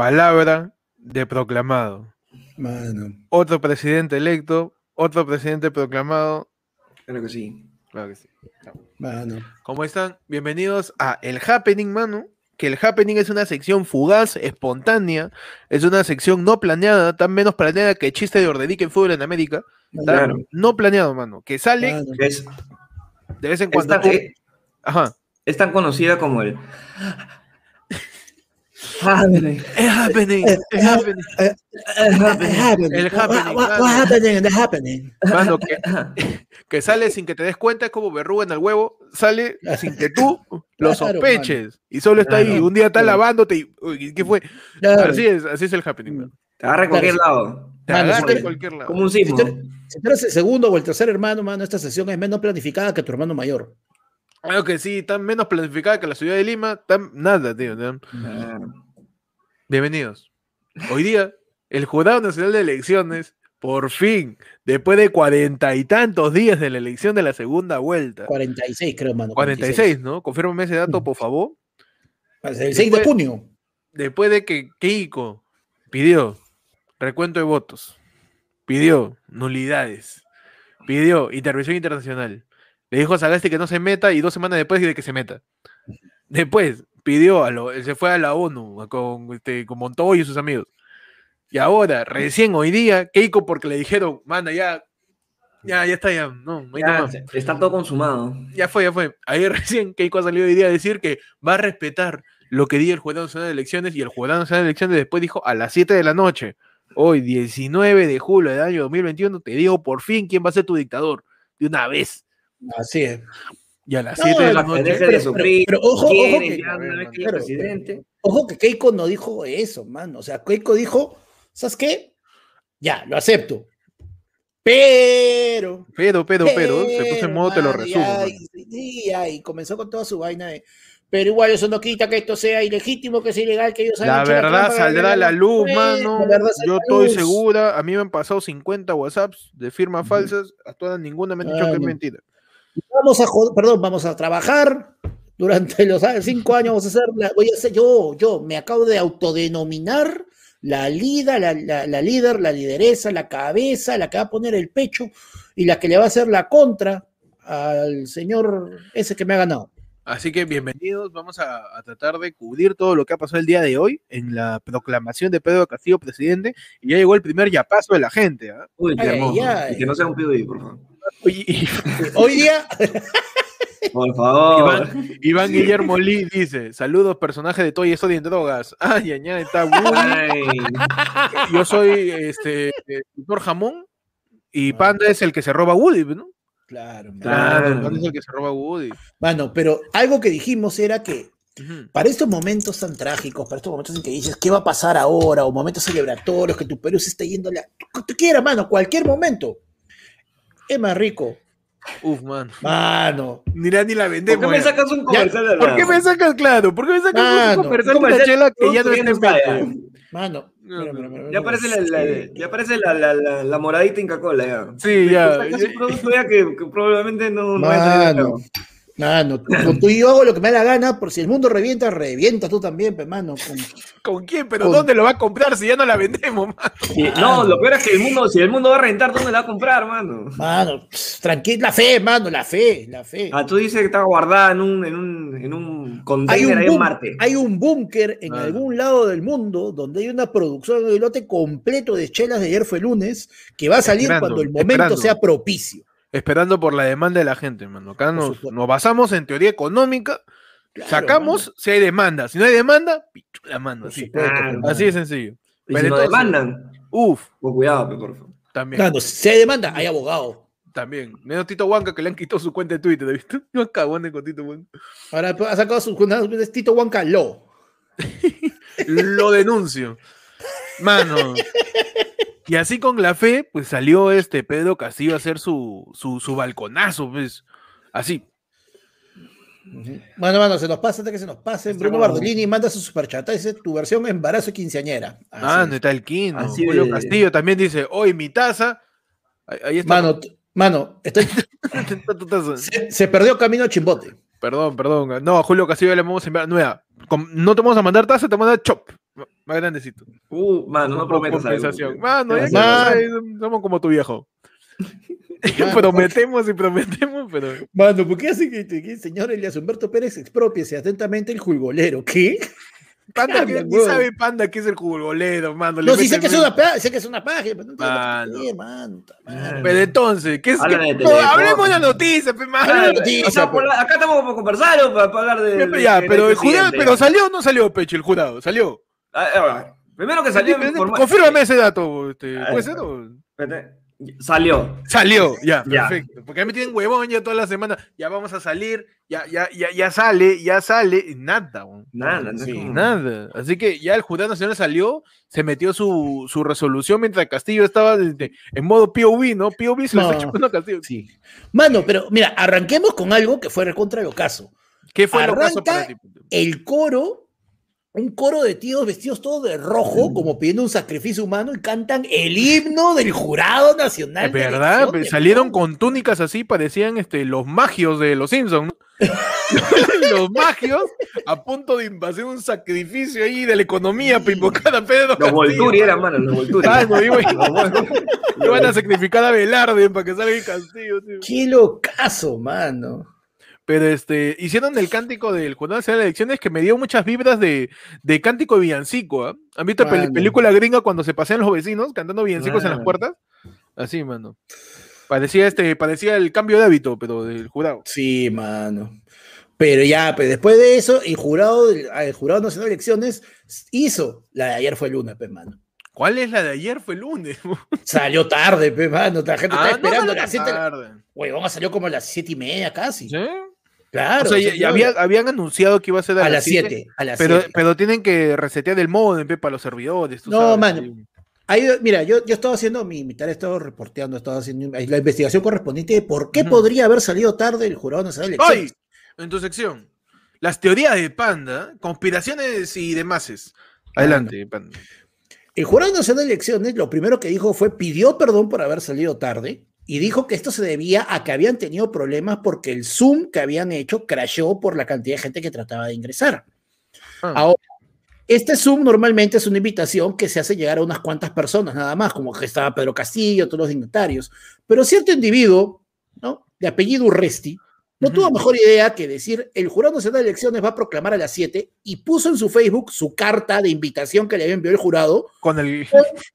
Palabra de proclamado. Mano. Otro presidente electo, otro presidente proclamado. Claro que sí. Claro que sí. Mano. ¿Cómo están? Bienvenidos a El Happening, mano. Que el Happening es una sección fugaz, espontánea, es una sección no planeada, tan menos planeada que el chiste de Orderique en fútbol en América. Claro. No planeado, mano. Que sale. Es, de vez en cuando. eh, Ajá. es tan conocida como el. Happening. Es happening, es happening. happening. El happening, What, what- mano. what happening happening? Mano, que, que sale sin que te des cuenta, es como verruga en el huevo, sale sin que tú lo Claro, sospeches. Y solo está ahí, un día está Claro. lavándote y, uy, ¿qué fue? Así es, así es el happening. Te agarra en cualquier lado. Te Mano, agarra en cualquier lado. Como un Si sismo. si tú eres el segundo o el tercer hermano, mano, esta sesión es menos planificada que tu hermano mayor. Claro que sí, tan menos planificada que la ciudad de Lima, tan nada, tío. Bienvenidos. Hoy día, el Jurado Nacional de Elecciones, por fin, después de cuarenta y tantos días de la elección de la segunda vuelta, 46, creo, mano. 46, ¿no? Confírmame ese dato, por favor. El 6 de junio. después de que Keiko pidió recuento de votos, pidió nulidades, pidió intervención internacional, le dijo a Sagasti que no se meta y dos semanas después de que se meta. Después pidió a lo, se fue a la ONU con, este, con Montoya y sus amigos. Y ahora, recién hoy día, Keiko porque le dijeron, manda, ya, ya, ya está, ya, no, Ya, más". se- está todo consumado. Ya fue, ya fue. Ahí recién Keiko ha salido hoy día a decir que va a respetar lo que diga el Jurado Nacional de Elecciones y el Jurado Nacional de Elecciones después dijo a las 7 de la noche, hoy 19 de julio del año 2021, te digo por fin quién va a ser tu dictador, de una vez. Así es. Y a las No, 7 de la la noche... deje de sufrir. pero ojo, que- ya una vez que presidente. Ojo que Keiko no dijo eso, mano. O sea, Keiko dijo, ¿sabes qué? Ya, lo acepto. Pero. Pero, pero, pero, se puso en modo, te lo mano, resumo. mano. y- y comenzó con toda su vaina de. Pero igual eso no quita que esto sea ilegítimo, que sea ilegal, que ellos La verdad saldrá a la luz, mano. la verdad saldrá Yo la estoy luz. segura. A mí me han pasado 50 WhatsApps de firmas falsas. A todas ninguna me han dicho que es mentira. Vamos a perdón, vamos a trabajar durante los cinco años. Vamos a hacer, la- voy a hacer, yo, yo me acabo de autodenominar la líder, la, la- la líder, la lideresa, la cabeza, la que va a poner el pecho y la que le va a hacer la contra al señor ese que me ha ganado. Así que bienvenidos, vamos a, a tratar de cubrir todo lo que ha pasado el día de hoy en la proclamación de Pedro Castillo presidente y ya llegó el primer yapazo de la gente. ¿ah? Uy, qué Ay, hermoso. ay. Y que no sea un por favor. Oye, Hoy día, Por favor. Iván, Iván Guillermo Lee dice, saludos personaje de Toy Story en drogas. Ay, ay, ay, está Woody. Yo soy este doctor Jamón y Panda es el que se roba Woody, ¿no? claro. Claro. Panda es el que se roba Woody. Mano, pero algo que dijimos era que para estos momentos tan trágicos, para estos momentos en que dices, ¿qué va a pasar ahora? O momentos celebratorios, que tu Perú se está yendo a la... Tú quieras, mano, cualquier momento. Es más rico. Uf, man. Mano. Ni la, ni la ¿Por vendemos. qué me sacas un comercial de ¿Por la- qué me sacas claro? ¿Por qué me sacas Mano, un comercial de la comercial chela que ya no está en venta? Mano. No, mira, no, mira, mira, Ya aparece la, la- ya aparece la, la, la, la moradita Inca Cola ya. Sí, ya. Sacas un producto ya que, que probablemente no, no vaya a salir de Mano, mano, tú y yo hago lo que me da la gana, por si el mundo revienta, revienta tú también, pe, mano. con- ¿Con quién? ¿Pero Con- dónde lo va a comprar si ya no la vendemos, man? Sí, no, lo peor es que el mundo, si el mundo va a rentar, ¿dónde la va a comprar, mano? Mano, tranquila, la fe, mano, la fe, la fe. Ah, tú dices que está guardada en un, en un, en un Hay container un, ahí en Marte. hay un búnker en Ah. algún lado del mundo donde hay una producción de lote completo de chelas de ayer fue lunes que va a salir Esperando, cuando el momento esperando. sea propicio. Esperando por la demanda de la gente, mano. Acá nos, nos basamos en teoría económica, Claro, sacamos mano, si hay demanda. Si no hay demanda, pichu la mano. por Así, Claro. así de sencillo. Y Pero si entonces- demandan, Uf, pues cuidado, por favor. también. Mano, si hay demanda, hay abogado. También. Menos Tito Huanca que le han quitado su cuenta de Twitter, ¿has visto? Yo acabo con Tito Huanca. Ahora ha sacado su cuenta de Tito Huanca Lo. Lo denuncio. Mano. Y así con la fe, pues salió este Pedro Castillo a hacer su, su, su balconazo, pues. Así. Bueno, mano, se nos pasa antes que se nos pase. Está Bruno Bardolini manda su superchat. Dice tu versión embarazo y quinceañera. Así Ah. ¿dónde está el Quino? Así Julio de- Castillo también dice, hoy mi taza. Ahí, ahí está. Mano, mano, estoy- se, se perdió camino a Chimbote. Perdón, perdón. No, a Julio Castillo le vamos a enviar. No, no te vamos a mandar taza, te vamos a mandar chop. Más grandecito. Uh, mano, no prometas algo. compensación. Mano, ya que somos como tu viejo. prometemos y prometemos, pero. Mano, ¿por qué hace que, que el señor Elias Humberto Pérez expropiese atentamente el julgolero? ¿Qué? Panda, que ni sabe Panda que es el jugolero, mano. No, sí mete sé que es el- una página, sé que es una página, pero no entiendo Mano. qué, mano. Pero entonces, ¿qué es? Qué- hablemos de la noticia, pe, mano. Claro, noticia, o sea, por la- acá estamos para conversar o para, hablar de. Ya, de- ya, de- pero el jurado, presidente? pero salió o no salió, Pecho, el jurado, salió. Ah, ah, Primero que salió. Confírmame ese dato, este, Ah, ¿puede ser? o-. Salió. Salió, ya, Ya. perfecto. Porque a mí me tienen huevón ya toda la semana. Ya vamos a salir, ya, ya, ya, ya sale, ya sale, y nada, weón. Nada, no Sí, como- Nada. Así que ya el jurado nacional salió, se metió su, su resolución mientras Castillo estaba en modo POV, ¿no? POV se lo está No. chupando a Castillo. Sí. Mano, pero mira, arranquemos con algo que fue recontra lo caso. ¿Qué fue lo caso Arranca para ti? El coro, un coro de tíos vestidos todos de rojo, como pidiendo un sacrificio humano, y cantan el himno del jurado nacional. Es de verdad, pe- salieron con túnicas así, parecían este, los magios de los Simpsons. los magios a punto de invadir un sacrificio ahí de la economía para invocar a Pedro Los. Volturi eran, mano, los Volturi. Ah, no, iba- Iban a sacrificar a Velarde para que salga el Castillo. tío. Qué locazo, mano. Pero este, hicieron el cántico del Jurado Nacional de Elecciones que me dio muchas vibras de, de cántico de villancico. ¿ah? ¿Han visto la película gringa cuando se pasean los vecinos cantando villancicos en las puertas? Así, mano. Parecía este, parecía el cambio de hábito, pero del jurado. Sí, mano. Pero ya, pues después de eso, el jurado, el jurado nacional de elecciones hizo. La de ayer fue el lunes, pe, mano. ¿Cuál es la de ayer? Fue el lunes. Salió tarde, pe, mano. La gente Ah, está no esperando salió a las tan 7. tarde. Huevón, salió como a las siete y media casi. ¿Sí? Claro. o sea, ya, salió ya había- habían anunciado que iba a ser a, a las las 7, 7. A las pero, 7. pero tienen que resetear el modem para los servidores. tú No, sabes, mano. Ahí, mira, yo, yo estaba haciendo mi, mi tarea, estaba reporteando, estaba haciendo la investigación correspondiente de por qué podría haber salido tarde el jurado nacional de elecciones. ¡Ay! En tu sección. Las teorías de Panda, conspiraciones y demás. Adelante, Panda. El Jurado Nacional de Elecciones lo primero que dijo fue pidió perdón por haber salido tarde y dijo que esto se debía a que habían tenido problemas porque el Zoom que habían hecho crashó por la cantidad de gente que trataba de ingresar. Ah. Ahora, este Zoom normalmente es una invitación que se hace llegar a unas cuantas personas nada más, como que estaba Pedro Castillo, todos los dignatarios, pero cierto individuo, ¿no? De apellido Urresti, no tuvo mejor idea que decir, el Jurado Nacional de Elecciones va a proclamar a las 7 y puso en su Facebook su carta de invitación que le había enviado el jurado Con el.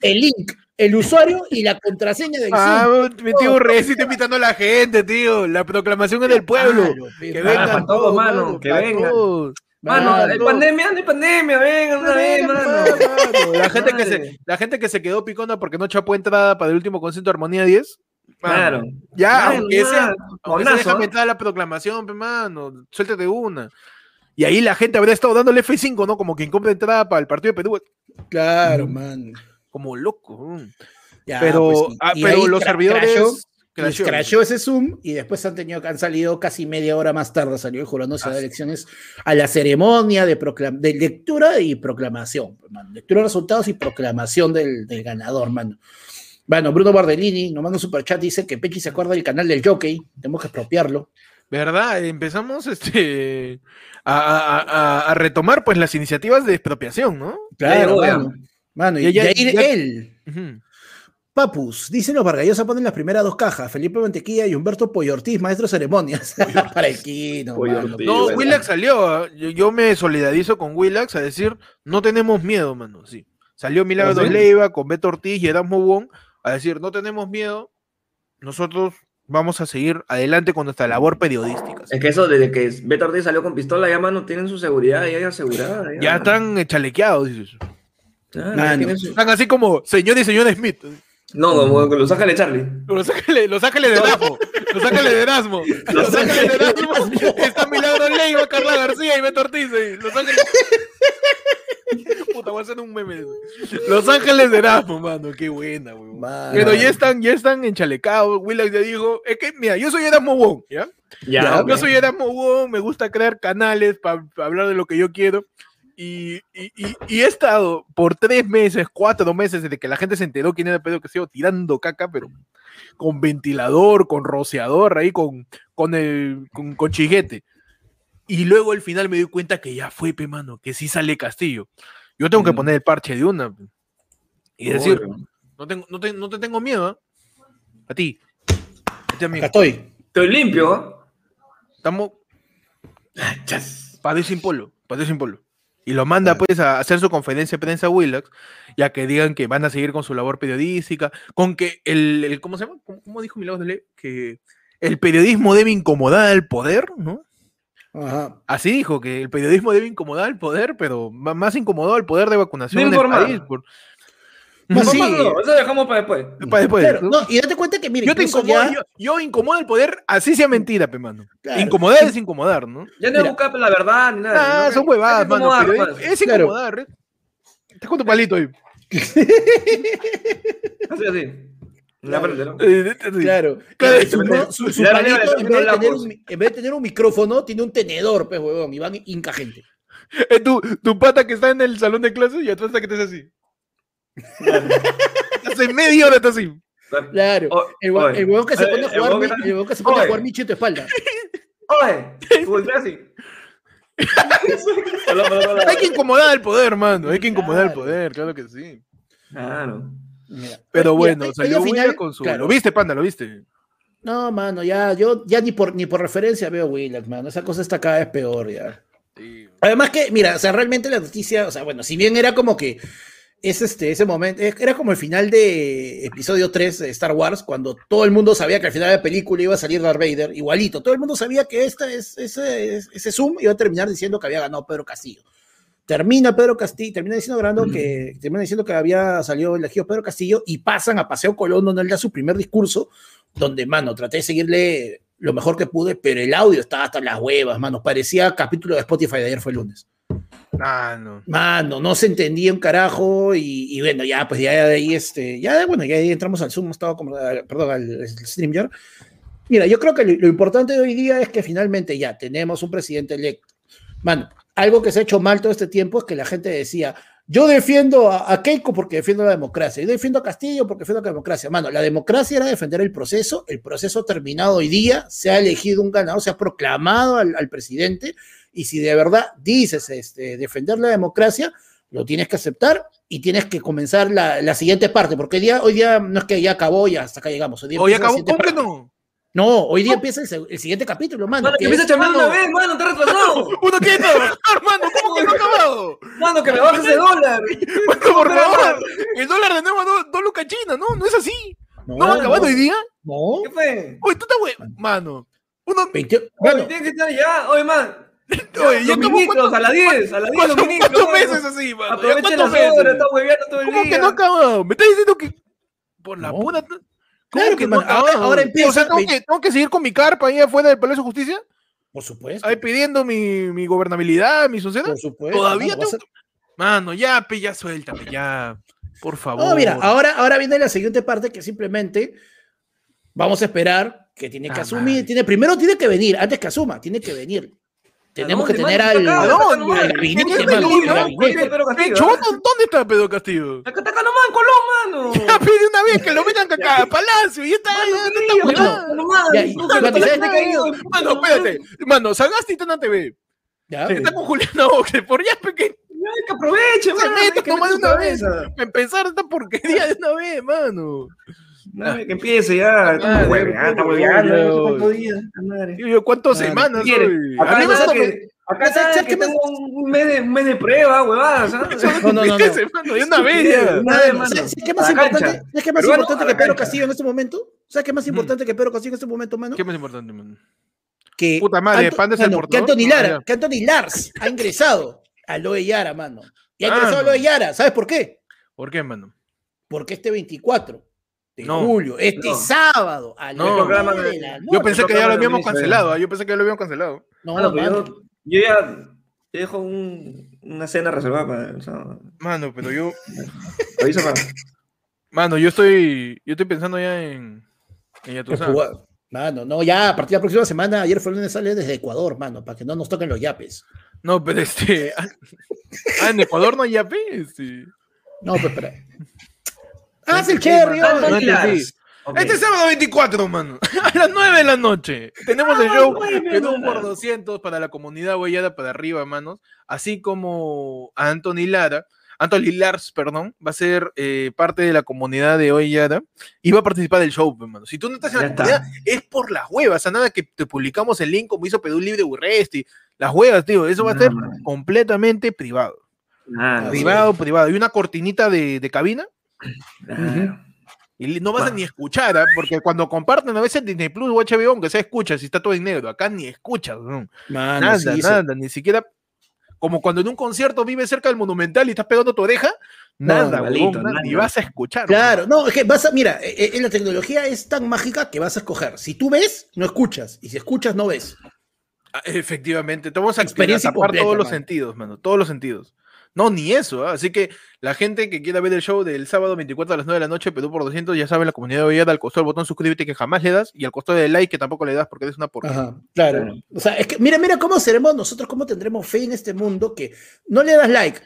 el link, el usuario y la contraseña del Zoom. Ah, mi tío Reci está invitando a la gente, tío. La proclamación es del pueblo. Claro, Que mano. vengan para todos, todos, mano, que vengan. todos. Mano, Mano, hay pandemia, no hay pandemia, vengan una vez, mano. Mano, La gente, que se, la gente que se quedó picona porque no chapó entrada para el último concierto de Armonía 10. Claro. Ya, Claro, aunque ya, sea, aunque sea, monazo, déjame entrar a la proclamación, mano. Suéltate una. Y ahí la gente habría estado dándole F5, ¿no? Como quien compra entrada para el partido de Perú. Claro, man. Como loco. Ya, pero pues ah, pero los servidores. crashó, ese Zoom y después han tenido han salido casi media hora más tarde, salió el Jurado de Así. Elecciones a la ceremonia de, proclam- de lectura y proclamación. mano. Lectura de resultados y proclamación del, del ganador, mano. Bueno, Bruno Bardellini nos manda un superchat, dice que Pechi se acuerda del canal del jockey, tenemos que expropiarlo. ¿Verdad? Empezamos este, a, a- a- a retomar pues las iniciativas de expropiación, ¿no? Claro, ya. mano. Mano, y Ya, ya- él. Ujú. Papus, dicen los Vargallosa ponen las primeras dos cajas, Felipe Mantequilla y Humberto Pollo Ortiz, maestro de ceremonias. Para el. Ortiz. No, ¿verdad? Willax salió. Yo, yo me solidarizo con Willax a decir, no tenemos miedo, mano. Sí. Salió Milagros ¿Ah, sí? Leiva con Beto Ortiz y Erasmo Bon a decir, no tenemos miedo. Nosotros vamos a seguir adelante con nuestra labor periodística. Es que eso, desde que Beto Ortiz salió con pistola, ya, mano, tienen su seguridad ya asegurada. Ya, Ya están eh, chalequeados, dices. Claro, ya Mano. tienen su- Están así como señor y señora Smith. No, como que los sácale Charlie. Los ángeles, los ángeles de Erasmo, los ángeles de Erasmo, los ángeles de Erasmo, está Milagro Leiva, Carla García y Beto Ortiz, ahí, los ángeles. Puta, voy a hacer un meme. Los Ángeles de Erasmo, mano, qué buena, weón. Pero ya están, ya están enchalecados. Willax ya dijo, es que, mira, yo soy Erasmo Wong, ¿ya? Ya, Ya. Yo soy Erasmo Wong, me gusta crear canales para hablar de lo que yo quiero. Y, y, y- y he estado por tres meses, cuatro meses, desde que la gente se enteró quién era Pedro Castillo, tirando caca, pero con ventilador, con rociador, ahí con, con, el, con, con chiguete. Y luego al final me doy cuenta que ya fue, pe, mano, que sí sale Castillo. Yo tengo que Mm. poner el parche de una. pe. Y decir, no, tengo, no, te, no te tengo miedo, ¿ah? A ti. A ti, amigo. Acá estoy. Estoy limpio. ¿ah? Estamos Chas. Padre sin polo, Padre sin polo. Y lo manda pues a hacer su conferencia de prensa a Willax, ya que digan que van a seguir con su labor periodística, con que el, el- ¿cómo se llama? ¿Cómo, cómo dijo Milagros de Ley? Que el periodismo debe incomodar al poder, ¿no? Ajá. Así dijo, que el periodismo debe incomodar al poder, pero más incomodado al poder de vacunación De del país. por- sí. No, no, eso dejamos para después. para después, Claro, ¿no? no, y date cuenta que, mire, yo te incomodo, ya- yo, yo incomodo al poder, así sea mentira, pe mano. Claro. Incomodar es incomodar, ¿no? Ya no buscar la verdad ni nada. Ah, son huevadas, mano. incomodar, pero pues. es, es Claro. incomodar, ¿eh? Te con tu palito ahí. Así, así. Claro. Claro, su, palito, en, vez de tener un, en vez de tener un micrófono, tiene un tenedor, pues, huevón, y van inca gente. Eh, tu, tu pata que está en el salón de clases y atrás está que te hace así. Hace media hora está así. Claro. El, huevón que se pone a jugar, mi- está- el que se pone a Oye. jugar Michi en tu espalda. Oye, así. Hay que incomodar al poder, hermano. Hay que incomodar al poder, claro que sí. Claro. Mira, Pero mira, bueno, hoy salió al Willa con su. claro. ¿Lo viste, panda? ¿Lo viste? No, mano, ya, yo ya ni por, ni por referencia veo Willax, mano. Esa cosa está cada vez peor ya. Sí. Además que, mira, o sea, realmente la noticia, o sea, bueno, si bien era como que es este, ese momento, era como el final de episodio 3 de Star Wars, cuando todo el mundo sabía que al final de la película iba a salir Darth Vader, igualito, todo el mundo sabía que esta es, ese, ese Zoom iba a terminar diciendo que había ganado Pedro Castillo. Termina Pedro Castillo, termina diciendo que, termina diciendo que había salido elegido Pedro Castillo y pasan a Paseo Colón donde él da su primer discurso, donde, mano, traté de seguirle lo mejor que pude, pero el audio estaba hasta las huevas, mano, parecía capítulo de Spotify de ayer fue el lunes. Ah, no. Mano, no se entendía un carajo y, y bueno, ya pues ya de ahí, este, ya bueno, ya ahí entramos al Zoom, estaba como, al- perdón, al, al StreamYard. Mira, yo creo que lo, lo importante de hoy día es que finalmente ya tenemos un presidente electo. Mano, algo que se ha hecho mal todo este tiempo es que la gente decía, yo defiendo a, a Keiko porque defiendo la democracia, yo defiendo a Castillo porque defiendo la democracia. Mano, la democracia era defender el proceso, el proceso terminado hoy día, se ha elegido un ganador, se ha proclamado al, al presidente y si de verdad dices este, defender la democracia, lo tienes que aceptar y tienes que comenzar la, la siguiente parte, porque hoy día, hoy día no es que ya acabó y hasta acá llegamos. Hoy día la acabó. ¿Cómo que parte. no? No, hoy día empieza el, siguiente capítulo, mano. Mano, que que empieza a chambear una vez, mano, está retrasado. Uno quiere trabajar, hermano. ¿Cómo que no ha acabado? Mano, que me bajes ese dólar. Mano, por favor. El dólar de nuevo, dos do lucas chinas, ¿no? No es así. No, ¿No va a acabar no, hoy día? no. ¿Qué fue? Oye, tú estás güey. Mano. Uno. 20 Bueno, bueno, tiene que estar ya. Oye, man. Oye, ya ministros, a las 10, a las 10 los ¿Cuántos ministros. cuántos mano. meses así, mano? ¿Ya Aprovechen ¿Cuántos las horas, está hueveando todo el ¿Cómo que no ha acabado? Me estás diciendo que. Por la No. Pura. ¿Cómo Claro, que mano, ahora- ahora O sea, empieza- ¿tengo que, tengo que seguir con mi carpa ahí afuera del Palacio de Justicia, por supuesto. ahí pidiendo mi, mi gobernabilidad, mi sociedad. Por supuesto. Todavía mano, a- tengo Mano, ya, pe, ya suéltame, ya. Por favor. No, mira, ahora, ahora viene la siguiente parte que simplemente vamos a esperar que tiene que Ah, asumir, tiene, primero tiene que venir, antes que asuma, tiene que venir. Tenemos que tener al, gabinete, ¿En mano, qué. ¿Dónde está Pedro Castillo? Acá está nomás, Colón, mano. Ya pide una vez que lo metan acá a Palacio y está. Mano, ya, ¿qué está lío, huevada. mano? Y- que ¿sabes te ha caído. Mano, espérate. Mano, Sagasti está en la TV. Está con Juliana Oxford. Por ya, pequeño. Ay, que aproveche, Se mano. que nomás de una vez. Empezar esta porquería de una vez, mano. Madre, Que empiece ya. Está hueveando, está hueveando, yo, ¿cuántas semanas? Acá ¿Sabes- que tengo un mes de, un mes de prueba, huevada, ¿sabes? No, no, no, no. semana, de una vez. ¿Sabes ¿sabes qué más importante, cancha. ¿sabes qué más importante que Pedro. Castillo en este momento? ¿Sabes qué más importante que Pedro Castillo en este momento, mano? ¿Qué más importante, mano? Que, Puta madre, Anto- Panda es el mano, que. Anthony No, Lara, que Anthony Lars ha ingresado a Loe Yara, mano. Y ha Ah, ingresado a. Loe Yara, ¿sabes por qué? ¿Por qué, mano? Porque este 24 de No. julio, este No. sábado, a No. Programa de la Yo noche. pensé que ya lo habíamos cancelado. ¿ah? Yo pensé que ya lo habíamos cancelado. No, mano. yo, yo ya, Yo dejo un- una cena reservada para el sábado. Mano, pero yo, Avisa para. mano, yo estoy, yo estoy pensando ya en, en. Mano, no, ya a partir de la próxima semana, ayer fue el lunes, sale desde Ecuador, mano, para que no nos toquen los yapes. No, pero este, ah, en Ecuador no hay yape, este. No, pues espera. ¡Haz el cherry! Ah, no entendí. Ok. Este sábado 24, mano, a las 9 de la noche. Tenemos el show Perú por 200 para la comunidad huellada para arriba, manos. Así como a Anthony Lara, Anthony Lars, perdón, va a ser eh, parte de la comunidad de Hoyada y va a participar del show, pues, mano. Si tú no estás en la Ya comunidad, está. es por las huevas, a nada que te publicamos el link como hizo Perú Libre Urresti. Las huevas, tío, eso va a No, ser man. completamente privado. Ah, privado, privado. Y una cortinita de, de cabina. Y no vas a ni escuchar, ¿ah? porque cuando comparten a veces Disney Plus o HBO, aunque sea escuchas, si está todo en negro, acá ni escuchas, ¿no? Mano, nada, sí, sí. nada, ni siquiera. Como cuando en un concierto vives cerca del Monumental y estás pegando tu oreja, nada, nada, ni vas a escuchar. Claro, no, es que vas a, mira, eh, eh, la tecnología es tan mágica que vas a escoger. Si tú ves, no escuchas. Y si escuchas, no ves. Ah, Efectivamente, te vamos a Experiencia tapar completa, todos los sentidos, mano, todos los sentidos. No, ni eso, ¿ah? así que la gente que quiera ver el show del sábado 24 a las 9 de la noche, Perú por 200, ya saben, la comunidad de Ollada, al costado del botón suscríbete que jamás le das y al costado del like que tampoco le das porque eres una porquería. Claro. Claro. O sea, es que mira, mira cómo seremos nosotros, cómo tendremos fe en este mundo que no le das like,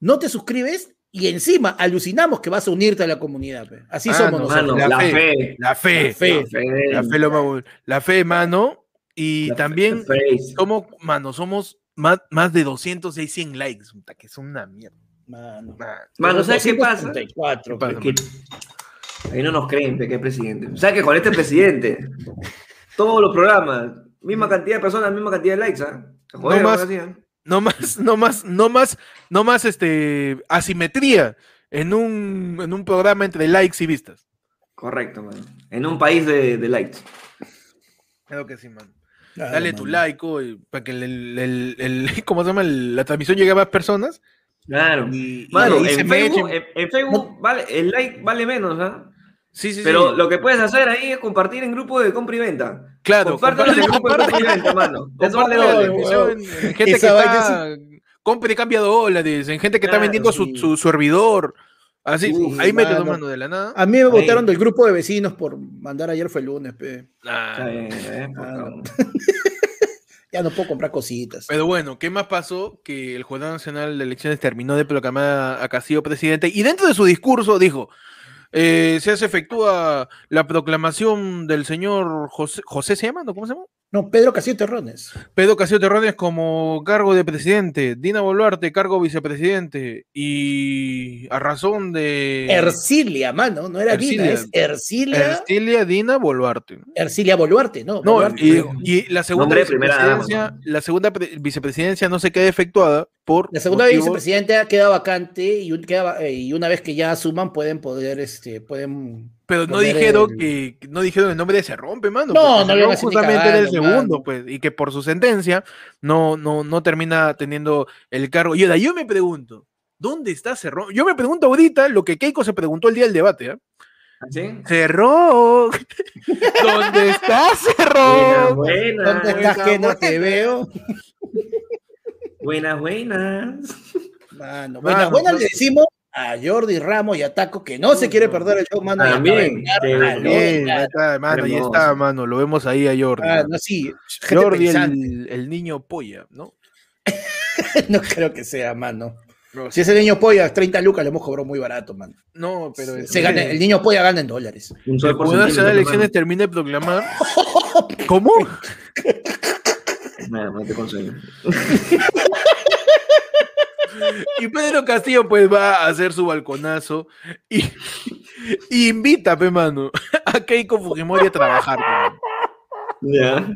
no te suscribes y encima alucinamos que vas a unirte a la comunidad. pe. Así Ah, somos no, nosotros. Mano, La la, fe. fe. La fe, La fe. La fe. la fe, lo la fe, mano, y La fe, también la fe. somos, mano, somos más, más de 206, 100 likes, puta, que es una mierda. Mano. Mano, ¿sabes qué pasa? 234, ¿Qué pasa? Que ahí no nos creen pe, que es presidente. ¿Sabes que con este presidente, todos los programas, misma cantidad de personas, misma cantidad de likes, ¿ah? Jodieron, más. No más, no más, no más, no más este asimetría en un, en un programa entre likes y vistas. Correcto, mano. En un país de, de likes. Creo que sí, man. Claro, Dale tu mano. like oye, para que el, el- el- el- ¿cómo se llama? El- la transmisión llegue a más personas. Claro. Y, Mano, en Facebook, echen- en, en Facebook vale, el like vale menos, ¿ah? Sí, sí, Pero sí. lo que puedes hacer ahí es compartir en grupo de compra y venta. Claro, Compártelo en grupo de comparte- compra y venta, mano. Eso comparte vale la doble. en gente Esa que está, compra y cambia dólares, en gente que está vendiendo su, su servidor. Así, Uf, ahí mete mano. mano de la nada. A mí me votaron del grupo de vecinos por mandar ayer fue el lunes, pe. Ah, ¿eh? Ah, no. Ya no puedo comprar cositas. Pero bueno, ¿qué más pasó? Que el Jurado Nacional de Elecciones terminó de proclamar a Castillo presidente y dentro de su discurso dijo, eh, se hace efectúa la proclamación del señor José, José ¿se llama? ¿No? ¿Cómo se llama? No, Pedro Castillo Terrones. Pedro Castillo Terrones como cargo de presidente, Dina Boluarte cargo vicepresidente y a razón de Ercilia, mano, no era Dina, Ercilia. es Ercilia. Ercilia Dina Boluarte. Ercilia Boluarte, ¿no? No, Boluarte. y, y la segunda dama, vicepresidencia, la segunda pre- vicepresidencia no se queda efectuada por La segunda motivos- vicepresidenta queda vacante y, un- queda- eh, y una vez que ya asuman pueden poder, este, pueden... Pero no dijeron el- que no dijeron el nombre de se rompe, mano. No, no Cerrón ni justamente era el segundo, mano. pues, y que por su sentencia no, no, no termina teniendo el cargo. Y ahora yo me pregunto, ¿dónde está Cerrón? Yo me pregunto ahorita lo que Keiko se preguntó el día del debate, ¿ah? ¿Sí? Cerrón, ¿dónde está Cerrón? Buenas, buenas. ¿Dónde estás que no te veo? Buenas, buenas. Mano, Mano, buenas, buenas no- le decimos a Jordi Ramos y a Taco que no se quiere perder el show, mano. También, ahí está, mano, está, mano, lo vemos ahí a Jordi. Ah, no, sí, Jordi, el, el niño polla, ¿no? No creo que sea, mano. No, Si ese niño polla, 30 lucas, le hemos cobrado muy barato, mano. no, pero Se, es- se gana- el niño polla gana en dólares. Un El Tribunal Nacional de Elecciones termina de proclamar. ¿Cómo? Nada, no te consuelo. Y Pedro Castillo, pues va a hacer su balconazo y, y invita, pe mano, a Keiko Fujimori a trabajar. Ya.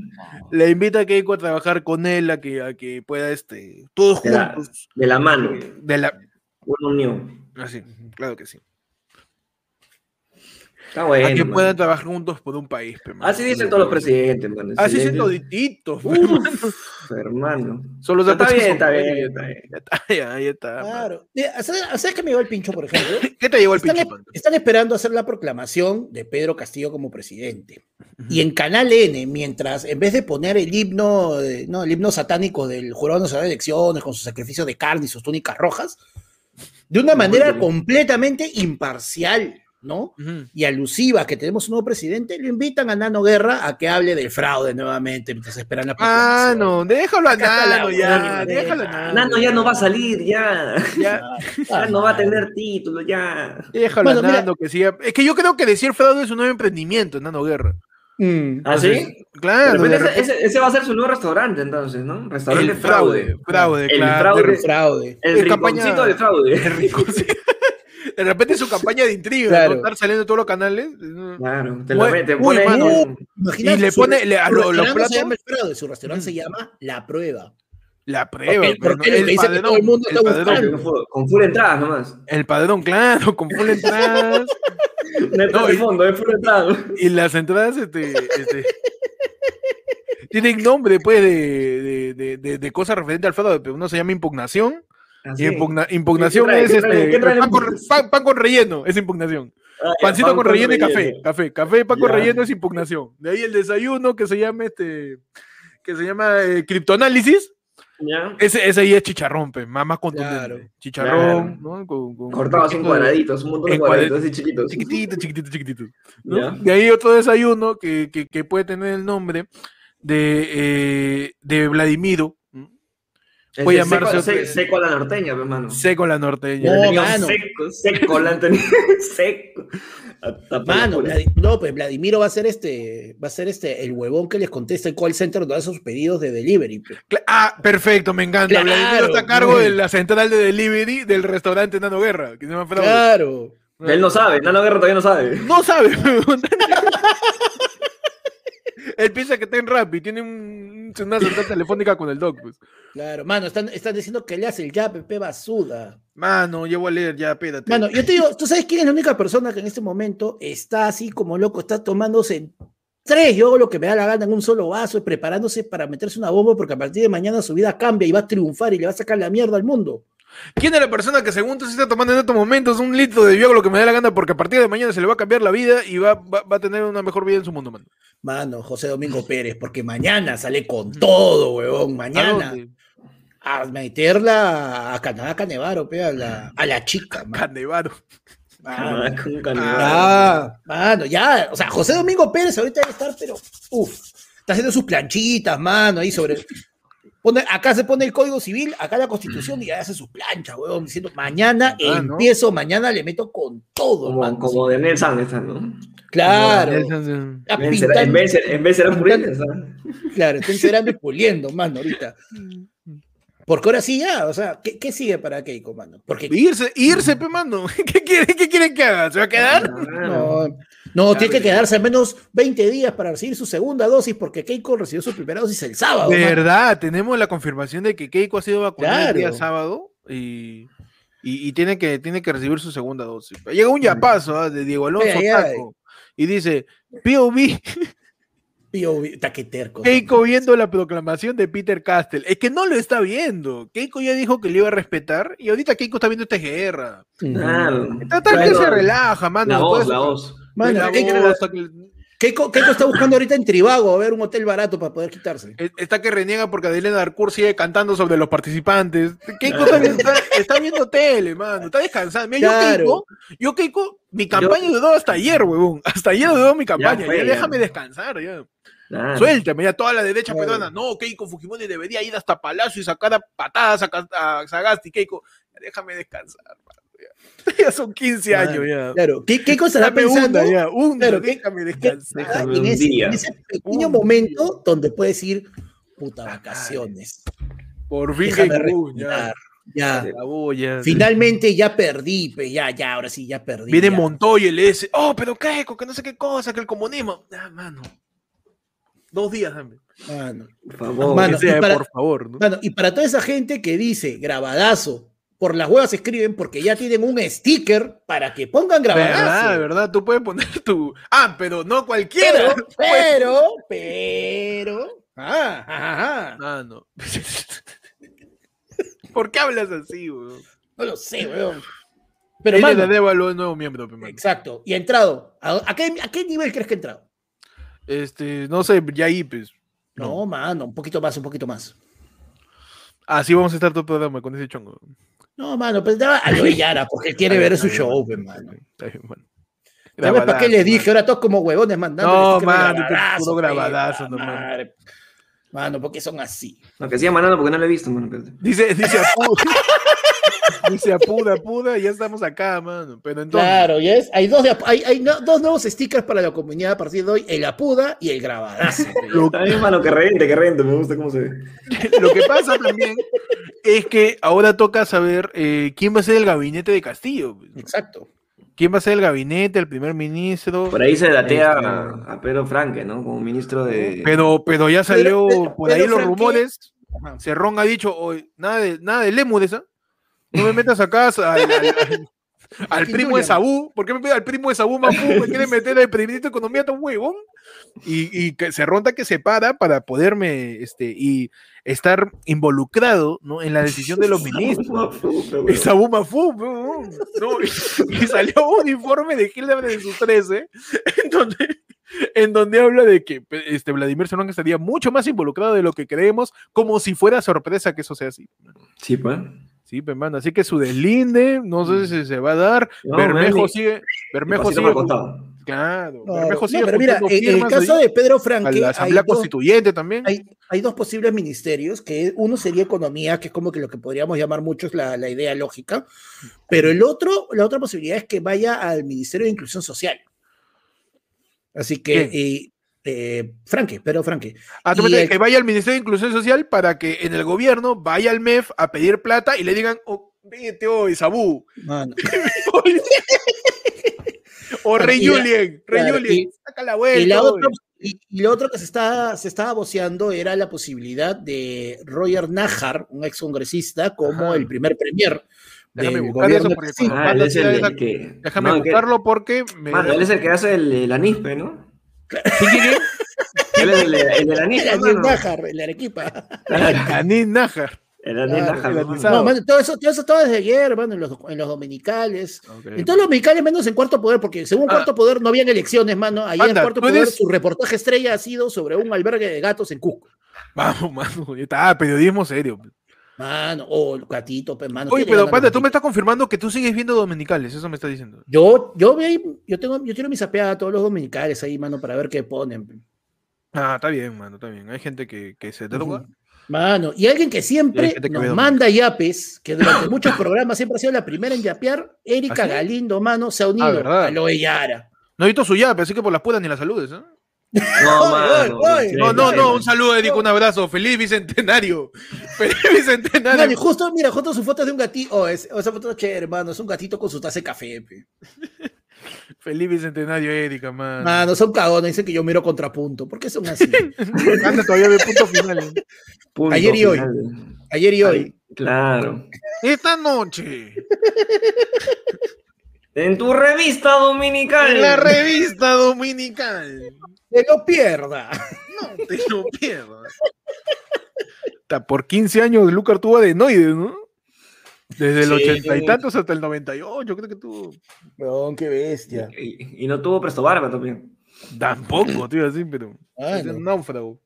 Le invita a Keiko a trabajar con él, a que, a que pueda, este, todos De la, de la mano. De la, Una unión. así, claro que sí. Está a bueno. que mano. puedan trabajar juntos por un país. pe, mano. Así dicen todos los presidentes, mano. Así dicen todititos. Uf, hermano. Solo Está datos bien, son está bien, serios, está bien. Ya está, ya, ya está. Claro. ¿Sabes qué me llevó el pincho, por ejemplo? ¿Qué te llevó el Están, pinche pan? están esperando hacer la proclamación de Pedro Castillo como presidente. Y en Canal N, mientras, en vez de poner el himno, de- no, el himno satánico del Jurado Nacional de Elecciones con su sacrificio de carne y sus túnicas rojas, de una manera completamente imparcial, ¿no? Y alusiva que tenemos un nuevo presidente, lo invitan a Nano Guerra a que hable del fraude nuevamente mientras esperan la Ah, no, déjalo a Nano ya, déjalo a. Nano. Nano ya no va a salir, ya. Ya, Ya no va a tener título, ya. déjalo a Bueno, mira. Nano que siga. Es que yo creo que decir fraude es un nuevo emprendimiento, Nano Guerra. Mm. ¿Ah, sí? Claro, ese, repente- ese- ese va a ser su nuevo restaurante, entonces, ¿no? Restaurante el fraude, fraude, El claro. fraude. de- fraude. El rinconcito fraude. de rico, sí. De repente su campaña de intriga, Claro. ¿no? estar saliendo en todos los canales. Claro, te lo mete, muy pone mano. un- Imagínate, Y le su- pone- le- a lo- los platos- se llama el fraude, su restaurante Mm. se llama La Prueba. La prueba, Porque- pero porque no- lo que dice que todo el mundo el está padrón, buscando. con full- entradas nomás. el padrón, claro, con full entradas. No, de y- fondo, es full entrada. y las entradas, este, este, tienen nombre, pues, de, de, de, de, de cosas referentes al fraude, pero uno se llama impugnación. Así. Y impugna- impugnación es este, ¿Qué trae pan, con, impugnación? pan- pan con relleno, es impugnación. Ah, ya, Pancito pan con relleno y café, relleno. café, café pan con relleno es impugnación. De ahí el desayuno que se llama este, que se llama eh, criptoanálisis, Ya. ese, ese ahí es chicharrón, pe, más, más contundente. Claro. Chicharrón, ¿no? Con, con- Cortado así en cuadraditos, un montón de cuadraditos así chiquitos. Chiquitito, chiquitito, chiquitito. ¿no? De ahí otro desayuno que, que, que puede tener el nombre de, eh, de Vladimiro, Ese Puede seco- se- seco a la norteña, hermano. seco la norteña. No, mano. Seco, seco, la seco. Mano, no, pues Vladimiro va a ser este, va a ser este, el huevón que les contesta el call center hace sus pedidos de delivery. pues. Ah, perfecto, me encanta. Claro, Vladimiro está a cargo de la central de delivery del restaurante Nano Guerra, que se llama Fraude. Claro. Él no sabe, Nano Guerra todavía no sabe. No sabe. Él piensa que está en rap y tiene un- una central telefónica con el doc. Pues. Claro, mano, están, están diciendo que le hace el ya, Pepe Basuda. Mano, yo voy a leer ya, espérate. Mano, yo te digo, ¿tú sabes quién es la única persona que en este momento está así como loco, está tomándose tres, yo hago lo que me da la gana en un solo vaso, preparándose para meterse una bomba porque a partir de mañana su vida cambia y va a triunfar y le va a sacar la mierda al mundo? ¿Quién es la persona que según tú se está tomando en estos momentos un litro de lo que me da la gana porque a partir de mañana se le va a cambiar la vida y va, va, va a tener una mejor vida en su mundo, mano? Mano, José Domingo Pérez, porque mañana sale con todo, huevón, ¿A mañana. A meterla a Canadá Canevaro, pe, a la, a la chica, mano. Canevaro. Mano. Ah. Ah, mano, ya, o sea, José Domingo Pérez ahorita debe estar, pero, uff, está haciendo sus planchitas, mano, ahí sobre. Pone, acá se pone el Código Civil, acá la Constitución y ya hace sus planchas, weón, diciendo, mañana Ah, ¿no? empiezo, mañana le meto con todo, Como, como de Nelson ¿no? Claro, Nelson, En vez en vez en vez será Muriel, claro, está encerando y puliendo, mano, ahorita. Porque ahora sí ya, o sea, ¿qué, qué sigue para Keiko, mano? Porque Irse, irse, pe, mano. ¿Qué quieren, ¿Qué quieren que haga? ¿Se va a quedar? No, no tiene que quedarse al menos 20 días para recibir su segunda dosis porque Keiko recibió su primera dosis el sábado. De verdad, tenemos la confirmación de que Keiko ha sido vacunada el Claro. día sábado y, y, y tiene, que, tiene que recibir su segunda dosis. Llega un yapazo ¿ah? de Diego Alonso Ay, ay. Taco y dice, POV, POV, taqueterco. Keiko viendo la proclamación de Peter Castell. Es que no lo está viendo. Keiko ya dijo que le iba a respetar y ahorita Keiko está viendo esta guerra. Claro. Está tal que se relaja, mano. La voz, la voz. Mano, Keiko, está buscando ahorita en Tribago a ver un hotel barato para poder quitarse. Está que reniega porque Adelena Darcourt sigue cantando sobre los participantes. Keiko está, está viendo tele, mano. Está descansando. Mira, Claro. yo, Keiko, yo, Keiko, mi campaña duró hasta ayer, huevón. Hasta ayer duró mi campaña. Ya, fue, ya. déjame descansar, ya. Claro. Suéltame, ya toda la derecha Claro. peruana. No, Keiko Fujimori debería ir hasta Palacio y sacar a patadas a, a Sagasti. Keiko, déjame descansar, ya. Son 15 Claro. años, ya. Claro, ¿qué, Keiko estará Dame pensando una, ya. Una, Claro, ¿qué- déjame descansar. está Déjame en un ese, día. en ese pequeño Un momento donde puedes ir, puta, vacaciones. Por fin, ya. Ya. Finalmente ya perdí, pe, ya, ya, ahora sí, ya perdí. Viene ya. Montoya y le dice, oh, pero Keiko, que no sé qué cosa, que el comunismo. Ah, mano. Dos días, dame. Mano. Por favor. Mano, Que sea, y para- por favor. ¿no? Mano, y para toda esa gente que dice grabadazo, por las huevas escriben porque ya tienen un sticker para que pongan ¿Verdad? grabadazo. ¿Verdad? Tú puedes poner tu. Ah, pero no cualquiera. Pero, pero, pero. Ah, ajá, ajá. Ah, no. ¿Por qué hablas así, weón? No lo sé, weón. Pero, mano, de Dévalo es nuevo miembro, mano. exacto. Y ha entrado. ¿A, a qué, a qué nivel crees que ha entrado? Este, no sé, ya ahí, pues. No, mano, un poquito más, un poquito más. Así vamos a estar todo el programa con ese chongo. No, mano, pues ya a lo Yara, porque él quiere ver su show, pues, mano. Está bien, mano. ¿Sabes para qué les dije? Ahora todos como huevones mandando. No, mano, puro grabadazo, no, mano. Mano, porque son así. Lo que siga mandando porque no lo he visto, mano. espérate. Dice, dice. dice Apuda, Apuda, ya estamos acá, mano. Pero entonces, Claro, ya es. Hay dos, de, hay, hay no- dos nuevos stickers para la comunidad a partir de hoy: el Apuda y el grabadazo. lo, bien, mano, que rente, que rente. Me gusta cómo se ve. lo que pasa también es que ahora toca saber eh, quién va a ser el gabinete de Castillo. pues. Exacto. ¿Quién va a ser el gabinete, el primer ministro? Por ahí se datea Este- a, a Pedro Franque, ¿no? Como ministro de. Pero, pero ya salió Pedro- por ahí los rumores. Cerrón ha dicho, "Oye, nada de, nada de Lemudes, ¿ah? No me metas acá al, al- al- al King primo de. Sabú. ¿Por qué me al primo de Sabú Mafú? ¿Me quiere meter al primer ministro de Economía tan huevón? Y, y que Cerrón está que se para para poderme este, y estar involucrado ¿no? en la decisión de los ministros. Y Sabú Mafú. Y, y salió un informe de Hildebrand en sus 13, en donde, en donde habla de que este, Vladimir Cerrón estaría mucho más involucrado de lo que creemos, como si fuera sorpresa que eso sea así. Sí, pues. Sí, pues, mano, así que su deslinde, no sé si se va a dar. No, Bermejo man, sigue, Bermejo sigue, claro, No, Bermejo no, sigue pero mira, en el caso ahí. de Pedro Franque, la hay Asamblea dos, Constituyente también. hay, hay dos posibles ministerios, que uno sería economía, que es como que lo que podríamos llamar muchos la, la idea lógica, pero el otro, la otra posibilidad es que vaya al Ministerio de Inclusión Social. Así que, eh, eh, Franque, Pedro Franque. Ah, tú me el- que vaya al Ministerio de Inclusión Social para que en el gobierno vaya al MEF a pedir plata y le digan, oh, vete hoy, Sabú. Mano, o Rey Y la- Julien, Rey claro, Julien, y- saca la vuelta. Y, la hoy. otra, y, y lo otro que se estaba, se estaba voceando era la posibilidad de Roger Najar, un excongresista, como Ajá. el primer premier Déjame del buscar eso porque Ah, él manda es así a el, esa- el que. Déjame no, buscarlo porque me... Mano, él es el que hace el, el anispe, ¿no? ¿Quién, quién, quién? Él es el, anispe, El. Najar, el Arequipa. Anín Nájar. El mano. anisado. No, mano, todo eso, todo eso estaba desde ayer, mano, en los, en los dominicales. En todos los dominicales, menos en Cuarto Poder, porque según Ah. Cuarto Poder no habían elecciones, mano. Ayer en Cuarto Poder eres- su reportaje estrella ha sido sobre un albergue de gatos en Cusco. Vamos, mano. ya Está, periodismo serio. Mano, o el gatito, pues, mano. Oye, ¿qué le pero panda, tú me estás confirmando que tú sigues viendo dominicales, eso me está diciendo. Yo, yo, ve- yo tengo, yo tiro mi zapeada a todos los dominicales ahí, mano, para ver qué ponen. Ah, está bien, mano, está bien. Hay gente que, que se droga. Ujú. Mano, y alguien que siempre que nos manda yapes, que durante muchos programas siempre ha sido la primera en yapear, Erika ¿Ah? Galindo, mano, se ha unido ¿verdad? a lo de Yara. No he visto su yape, así que por las putas ni las saludes, ¿eh? No, mano. No, no, un saludo, Eric, un abrazo. Feliz bicentenario. Feliz Mano, y bicentenario. justo, mira, justo su foto es de un gatito. Oh, es, esa foto es chévere, hermano. Es un gatito con su taza de café. pe. Feliz bicentenario, Erika, man. Mano, son cagones. Dicen que yo miro contrapunto. ¿Por qué son así? Anda todavía de punto final. ¿eh? Punto Ayer y hoy. final. Ayer y hoy. Ay, Claro. Esta noche, En tu revista dominical. en la revista dominical. Que lo pierda. No te lo pierdas. Está por 15 años Lucar tuvo adenoides, ¿no? Desde el Sí. ochenta y tantos hasta el 98, creo que tuvo. Weón, qué bestia. Y, y no tuvo presto barba también. Tampoco, tío, así, pero. Ah, es no. un náufrago.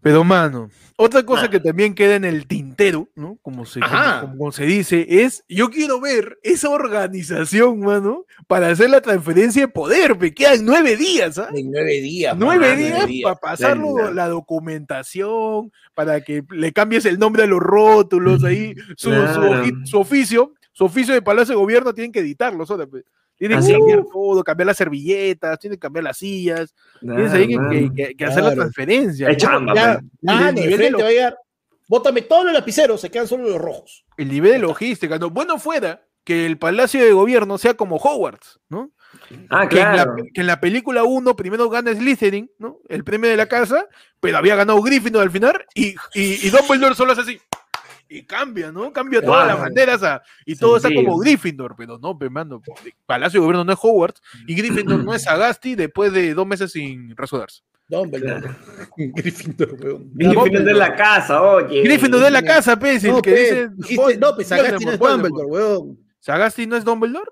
Pero, mano, otra cosa que también queda en el tintero, ¿no? Como se, como, como se dice, es, yo quiero ver esa organización, mano, para hacer la transferencia de poder, me quedan nueve días, ¿ah? En nueve días. Nueve días para pasarlo Claro. la documentación, para que le cambies el nombre a los rótulos ahí, su, su su oficio, su oficio de Palacio de Gobierno tienen que editarlo, Así que cambiar es. todo, cambiar las servilletas, tienen que cambiar las sillas, tienes ahí que, Claro, hacer la Claro. transferencia. El de nivel de lo- va a llegar. Bótame todos los lapiceros, se quedan solo los rojos. El nivel de logística, ¿no? Bueno fuera que el Palacio de Gobierno sea como Hogwarts, ¿no? Ah, Que, en la, claro. que en la película 1 primero gana Slytherin, ¿no? El premio de la casa, pero había ganado Gryffindor al final y, y, y Dumbledore solo hace así. Y cambia, ¿no? Cambia todas las banderas a- y todo está como Gryffindor, pero no, mano. Palacio de Gobierno no es Hogwarts y Gryffindor no es Sagasti después de dos meses sin resudarse. Dumbledore. Gryffindor, weón. Gryffindor de la casa, oye. Gryffindor de la casa, pe, si No, que pe, dice. no, pues Sagasti no es Dumbledore, weón. ¿Sagasti no es Dumbledore?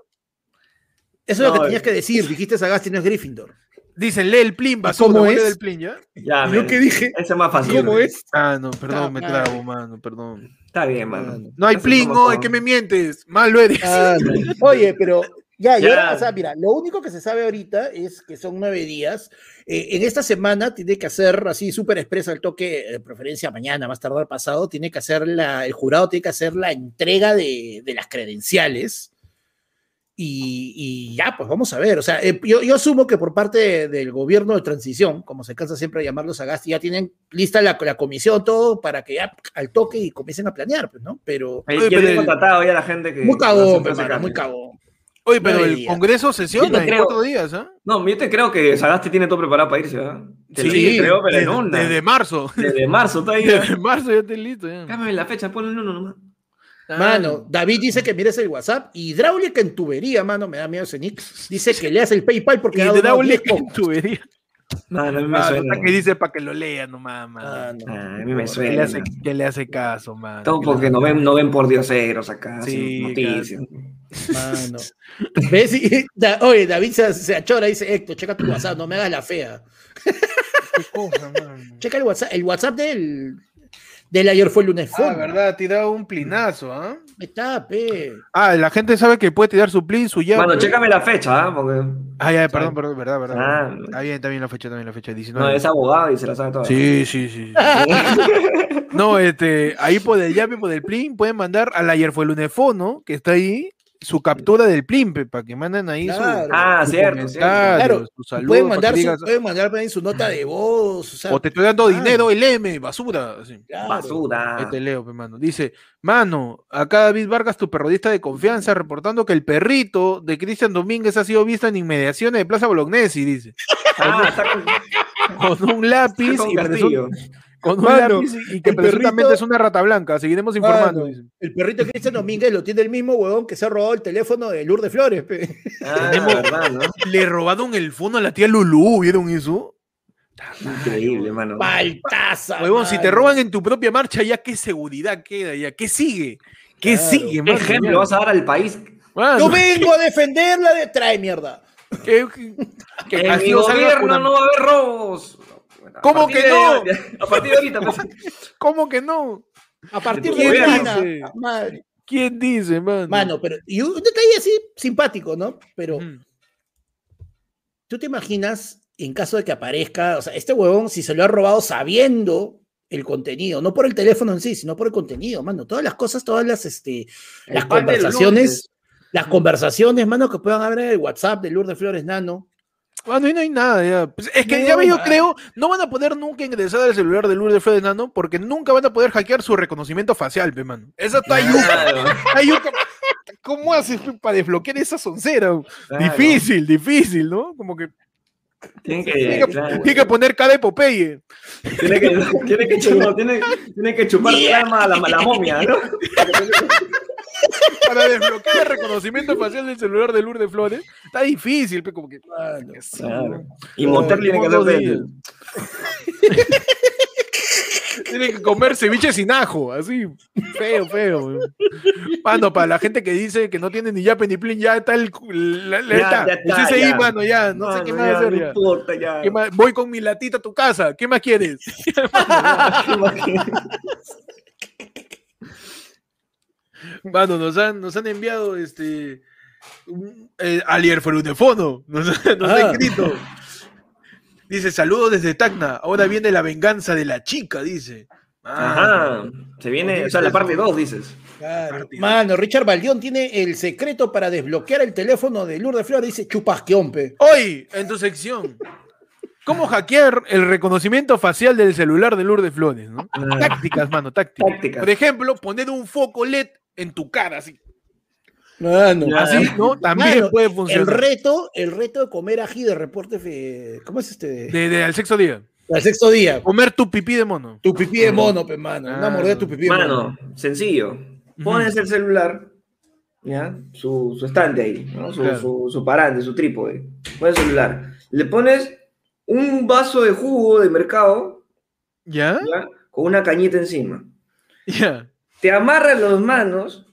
Eso es lo que tenías eh. que decir. Dijiste Sagasti no es Gryffindor. Dicen, lee el plin, basura, cómo no es? del plin, ¿ya? Ya, lo que dije, Ese es más fácil. ¿Cómo es? Ah, no, perdón, me trago, mano, perdón. Está bien, mano. No hay plin, hoy, todos. que me mientes. Malo eres. Ah, no. Oye, pero ya, Ya. ahora, o sea, mira, lo único que se sabe ahorita es que son nueve días. Eh, en esta semana tiene que hacer así súper expresa el toque, de preferencia mañana, más tardar pasado, tiene que hacer la, el jurado tiene que hacer la entrega de, de las credenciales. Y, y ya, pues vamos a ver. O sea, eh, yo, yo asumo que por parte de- del gobierno de transición, como se cansa siempre de llamarlos a Gasti, ya tienen lista la, la comisión, todo para que ya al toque y comiencen a planear, pues, ¿no? Pero Ahí Oye, ya pero el- contratado ya a la gente que. muy cagón, pues, muy cagón. Oye, pero el días. Congreso sesiona te en creo. cuatro días, ¿ah? No, yo te creo que Sagasti tiene todo preparado para irse, ¿verdad? Te lo Sí, dije, creo, pero en desde, onda. desde marzo. Desde marzo está ahí. Desde marzo ya estoy listo. Ya. Cámbiame la fecha, ponle uno nomás. Mano, David dice que mires el WhatsApp. Hidráulica en tubería, mano, me da miedo ese nick. Dice que leas el PayPal porque 10 en tubería. Mano, a mí me Ah, suena. que dice para que lo lea nomás, mano. Ah, no. Ah, a mí me suena. le hace, que le hace caso, mano. Todo Que porque no ven, no ven por dioseros acá, Sí, noticias. Mano. ¿Ves? Y- da- oye, David se, se achora y dice, Héctor, checa tu WhatsApp, no me hagas la fea. Qué cosa, mano. Checa el WhatsApp, el WhatsApp del, del ayer fue el lunes. Ah, fondo. verdad, tirado un plinazo, ¿ah? Está, pe. Ah, la gente sabe que puede tirar su plin, su llave. Mano, chécame la fecha, ¿ah? Porque. Ah, ya, perdón, perdón, verdad, verdad. Ah. verdad. Está bien, está bien la fecha, también la fecha, 19. No, es abogado y se la sabe toda. Sí, sí, sí. no, este, ahí por el llave, por el plin, pueden mandar al ayer fue el lunefono, que está ahí, su captura del plin, para que manden ahí su, Claro. Ah, su cierto, cierto. comentario, Claro, su saludo, pueden mandar, su, digas, pueden mandar también su nota de voz. O, sea, o te estoy dando claro, dinero, el M, basura. así. claro. Basura. Ahí te leo, pe, mano. Dice, mano, acá David Vargas, tu periodista de confianza, reportando que el perrito de Cristian Domínguez ha sido visto en inmediaciones de Plaza Bolognesi, dice. Ah, está con, Con un lápiz y. con un Mano, lápiz y y que presuntamente perrito- es una rata blanca. Seguiremos informando. Mano, el perrito Cristian Domínguez lo tiene el mismo huevón que se ha robado el teléfono de Lourdes Flores. pe. Ah, Tenemos- verdad, ¿no? Le robaron el fono a la tía Lulú, ¿vieron eso? Increíble, mano. Paltaza. Huevón, si te mano. roban en tu propia marcha, ya qué seguridad queda, ya qué sigue, qué Claro. sigue, ¿Qué mano? ejemplo Ya. vas a dar al país? Mano, Yo vengo a defenderla de trae mierda. que, que- que en mi gobierno no va a haber robos. A ¿Cómo partir que de- no? A partir de ahorita, pues. ¿Cómo que no? A partir de? Madre. ¿Quién dice, mano? Mano, pero. Y un detalle así simpático, ¿no? Pero. ¿Tú te imaginas, en caso de que aparezca, o sea, este huevón, si se lo ha robado sabiendo el contenido, no por el teléfono en sí, sino por el contenido, mano, todas las cosas, todas las, este, las conversaciones, las conversaciones, mano, que puedan haber en el WhatsApp de Lourdes Flores Nano. Mano, y no hay nada ya. Pues es que No, ya ve, yo creo, no van a poder nunca ingresar al celular de Lourdes Nano porque nunca van a poder hackear su reconocimiento facial, pe, mano. Esa está yuca, Claro, está yuca. ¿Cómo haces pe, para desbloquear esa soncera? claro. Difícil, difícil, ¿no? Como que Tiene tiene que, claro. tiene que poner cada Popeye. Tiene que, tiene que, chupar, tiene, tiene que chupar la, a la momia, ¿no? Para desbloquear el reconocimiento facial del celular de Lourdes Flores. Está difícil, pe, como que. Mano. Claro. Y Monter tiene que hacer. Tiene que comer ceviche sin ajo, así, feo, feo. Mano, para la gente que dice que no tiene ni yape ni plin, ya está el. La, la- Ya, está. ya está, El CCI, ya. mano, ya. No, sé qué más ya, hacer no ya. importa, ya. ¿Qué más? Voy con mi latita a tu casa. ¿Qué más quieres? Mano, nos han, nos han enviado este. un- eh, Alier Ferunefono. Nos, nos ha Ah. escrito. Dice: Saludos desde Tacna. Ahora viene la venganza de la chica, dice. Ah, Ajá. Se viene, o sea, la parte 2, dices. Claro. Mano, Richard Baldión tiene el secreto para desbloquear el teléfono de Lourdes Flores. Dice chupasqueompe. Hoy, en tu sección. ¿Cómo hackear el reconocimiento facial del celular de Lourdes Flores? ¿no? Ah. Tácticas, mano, tácticas. Tácticas. Por ejemplo, poner un foco LED en tu cara, así. Mano. Ya. Así, ¿no? También Mano, puede El funcionar. reto, el reto de comer ají de reporte. fe- ¿Cómo es este? De, de al sexto día. Al sexto día. Comer tu pipí de mono. Tu pipí de mono, pe, mano. Una Ah. mordida de tu pipí de mono. Mano, sencillo. Pones el celular, ¿ya? Su, su estante ahí, ¿no? Su, Claro. su, su parante, su trípode. Pones el celular. Le pones un vaso de jugo de mercado, ¿Ya? ¿ya? Con una cañita encima. Ya. Te amarras las manos,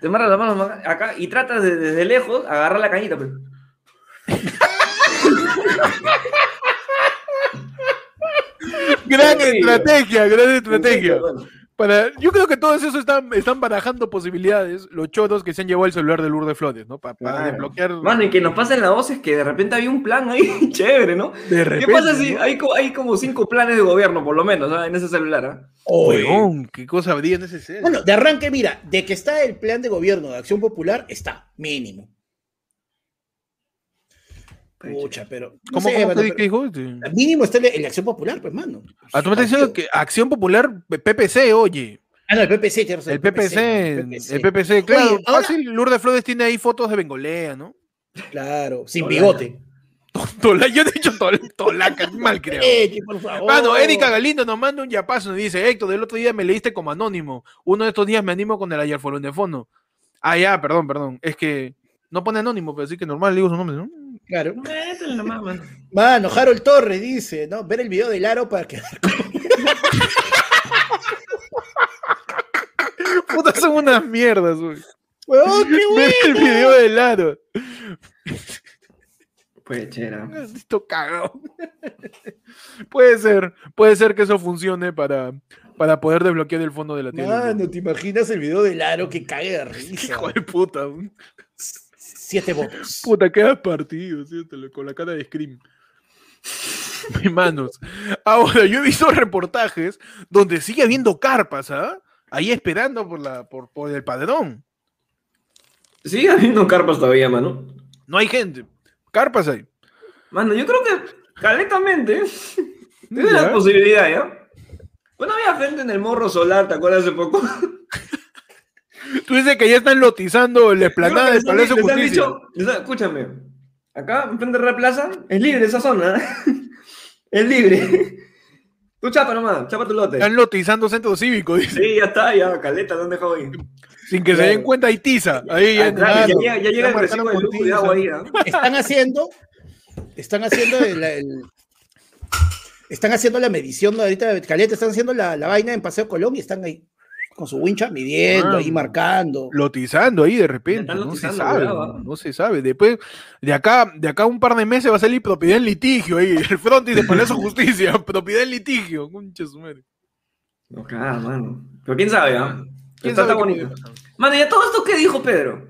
te amarras las manos acá y tratas de- desde lejos agarrar la cañita. pues. Gran estrategia, gran estrategia. Bueno, Para, yo creo que todos esos están, están barajando posibilidades, los choros que se han llevado el celular de Lourdes Flores, ¿no? Pa- para Claro. desbloquear. Mano, y que nos pasen la voz es que de repente había un plan ahí chévere, ¿no? de ¿Qué repente. pasa si ¿no? hay, hay como cinco planes de gobierno, por lo menos, ¿ah? en ese celular? ¿ah? Oye. Huevón, ¿qué cosa habría en ese celular? Bueno, de arranque, mira, de que está el plan de gobierno de acción popular, está, mínimo. Pucha, pero. no ¿Cómo, sé, cómo dijo? Este? Mínimo está el, el acción popular, pues, mano. Ah, tú me estás diciendo que Acción Popular, PPC, oye. Ah, no, el PPC, tienes razón, El PPC, el PPC. el PPC, claro. Oye, ahora- Fácil, Lourdes Flores tiene ahí fotos de Bengolea, ¿no? Claro, sin bigote. Tola, yo he dicho tol, tolaca, mal creo. Eche, por favor. Mano, Erika Galindo nos manda un yapazo y dice, Héctor, del otro día me leíste como anónimo. Uno de estos días me animo con el ayarfolón de fondo. Ah, ya, perdón, perdón. Es que no pone anónimo, pero sí que normal le digo su nombre, ¿no? Claro. Mano. Mano, Harold Torres dice, ¿no? Ver el video del aro para que. Puta, son unas mierdas, güey. ¡Huevón, qué Ver el video de Laro. Pues chera. Esto cagado. puede ser, puede ser que eso funcione para, para poder desbloquear el fondo de la tienda. Mano, ¿te imaginas el video del aro que cague de risa? Hijo de puta. Siete votos. Puta, queda partido, ¿sí? Te lo- con la cara de Scream. Mis manos. Ahora, yo he visto reportajes donde sigue habiendo carpas, ¿ah? Ahí esperando por, la, por, por el padrón. Sigue habiendo carpas todavía, mano. No hay gente. Carpas hay. Mano, yo creo que caletamente tiene la posibilidad, ¿ya? Bueno, había gente en el morro solar, ¿te acuerdas hace poco? Tú dices que ya están lotizando la esplanada del Palacio han- de Justicia. dicho- les escúchame, acá enfrente de la plaza es libre esa zona. es libre. Tú chapa nomás, chapa tu lote. Están lotizando centro cívico, dice. Sí, ya está, ya, caleta, ¿dónde dejado ahí? Sin que se den cuenta, hay tiza. Ahí Ah, claro, ya claro. llega, ya llega el Ya recibo de luz de agua ahí. ¿ah? Están haciendo. Están haciendo el. el- están haciendo la medición ¿no? ahorita de Caleta, están haciendo la, la vaina en Paseo Colón y están ahí con su wincha midiendo, Ah. ahí marcando. lotizando ahí de repente. No se sabe. ¿ah? No se sabe. Después, de acá, de acá a un par de meses va a salir propiedad en litigio ahí. El frontis de Palacio Justicia. propiedad en litigio. Concha su madre. No, claro, mano. Pero quién sabe, ¿ah? ¿Quién Está sabe bonito. Mano, ¿y a todo esto qué dijo Pedro?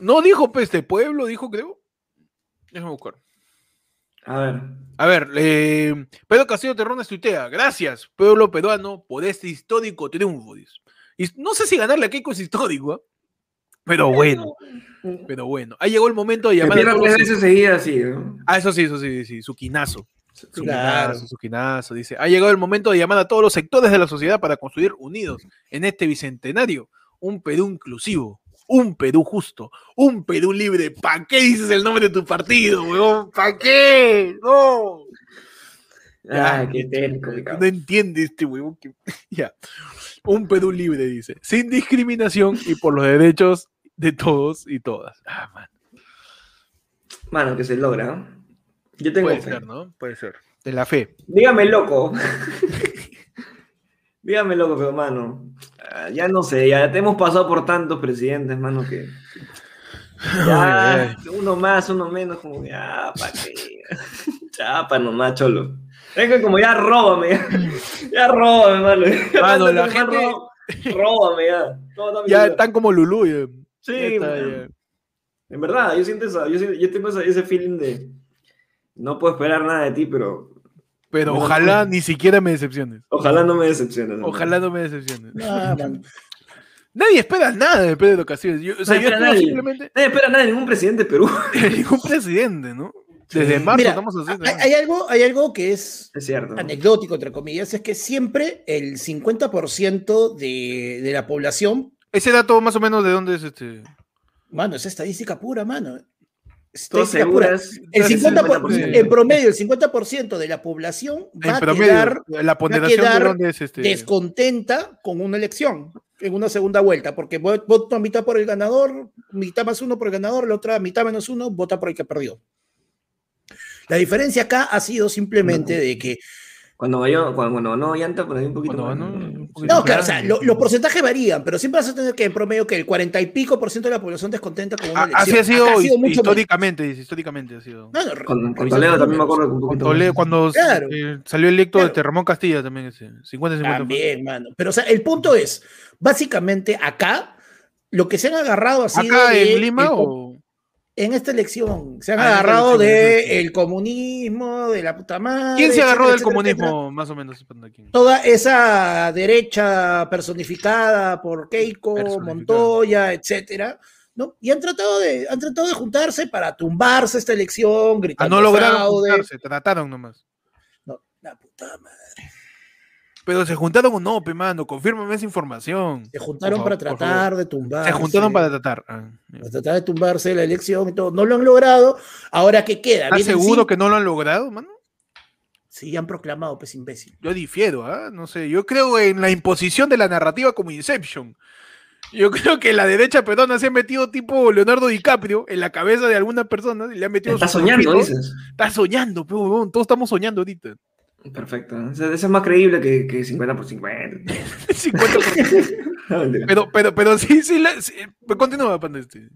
No dijo pues, este pueblo, dijo, creo. Déjame buscar. A ver. A ver, eh, Pedro Castillo Terrones tuitea. Gracias, pueblo peruano, por este histórico triunfo. dice. Y no sé si ganarle a Keiko es histórico, ¿ah? pero bueno, pero bueno. Ahí llegó el momento de llamar a pierda todos tres los- veces seguidas, sí, ¿no? Ah, eso sí, eso sí, sí, su quinazo. Su Claro. quinazo, su quinazo, dice. Ha llegado el momento de llamar a todos los sectores de la sociedad para construir unidos en este bicentenario un Perú inclusivo, un Perú justo, un Perú libre. ¿Para qué dices el nombre de tu partido, weón? ¿Para qué? No. Ya, Ay, qué técnico, No entiende este huevón. que- Ya. Un Perú libre, dice. Sin discriminación y por los derechos de todos y todas. Ah, man. Mano, que se logra, ¿no? Yo tengo Puede fe. ser, ¿no? Puede ser. De la fe. Dígame loco. Dígame loco, pero mano. ah, Ya no sé, ya te hemos pasado por tantos presidentes, mano, que. Ya, uno más, uno menos, como ya, pa' qué. Chapa nomás, cholo. Es que como ya róbame, ya, ya róbame, mano. Ya Mano, la gente- robado, Róbame ya. Todo Ya están como Lulú. ya. Sí, Ya está, ya. En verdad, yo siento esa, yo, siento- yo tengo ese feeling de no puedo esperar nada de ti, pero Pero ojalá no. ni siquiera me decepciones. ojalá no me decepciones. ¿no? Ojalá no me decepciones. Ah. Nadie espera nada de Pedro Castillo. Yo, o sea, Nadie yo espera espero nadie. simplemente Nadie espera nada de ningún presidente de Perú. de ningún presidente, ¿no? Desde marzo Mira, estamos haciendo. hay, hay algo, hay algo que es Es cierto. anecdótico, entre comillas, es que siempre el 50% de, de la población, Ese dato más o menos de dónde es este. mano, es estadística pura, mano. Pura. seguras. El casi 50 por- 50%. en promedio, el 50% de la población va En a promedio, quedar la ponderación de quedar dónde es este. descontenta con una elección en una segunda vuelta, porque vo- voto mitad por el ganador, mitad más uno por el ganador, la otra mitad menos uno vota por el que perdió. La diferencia acá ha sido simplemente de que, Cuando ganó, cuando, cuando ganó Llanta, por ahí un poquito. Más. un poquito no, claro, o sea, lo- los porcentajes varían, pero siempre vas a tener que en promedio que el 40 y pico por ciento de la población descontenta con una elección. Así ha sido, mucho más. históricamente, dice, históricamente ha sido. No, no, Con, con Toledo también me acuerdo que un Con. Toledo, cuando Claro. eh, salió electo Claro. de Ramón Castilla también ese, 50-50. También, mano. Pero, o sea, el punto es, básicamente acá, lo que se han agarrado ha sido ¿Acá de en Lima el- o...? En esta elección. Se han Ah, agarrado elección, en esta de elección. el comunismo, de la puta madre. ¿Quién se agarró etcétera, del etcétera, etcétera. comunismo, más o menos? Toda esa derecha personificada por Keiko, Personificada. Montoya, etcétera, ¿no? Y han tratado de, han tratado de juntarse para tumbarse esta elección, Ah, gritando no lograron juntarse, trataron nomás. No, la puta madre. Pero se juntaron o no, pe mano, confírmame esa información. Se juntaron para tratar de tumbar. Se juntaron para tratar. Ah, para tratar de tumbarse la elección y todo. No lo han logrado. Ahora, ¿qué queda? ¿Estás seguro cinco- que no lo han logrado, mano? Sí, han proclamado, pues imbécil. Yo difiero, ¿ah? No sé, yo creo en la imposición de la narrativa como Inception. Yo creo que la derecha peruana se ha metido tipo Leonardo DiCaprio en la cabeza de algunas personas y le ha metido Está su soñando, dices. Está soñando, pero huevón, todos estamos soñando ahorita. Perfecto. Ese, ese es más creíble que, que 50 por 50. 50%. No, mentira. pero, pero, pero sí, sí, la, sí, continúa, pan este.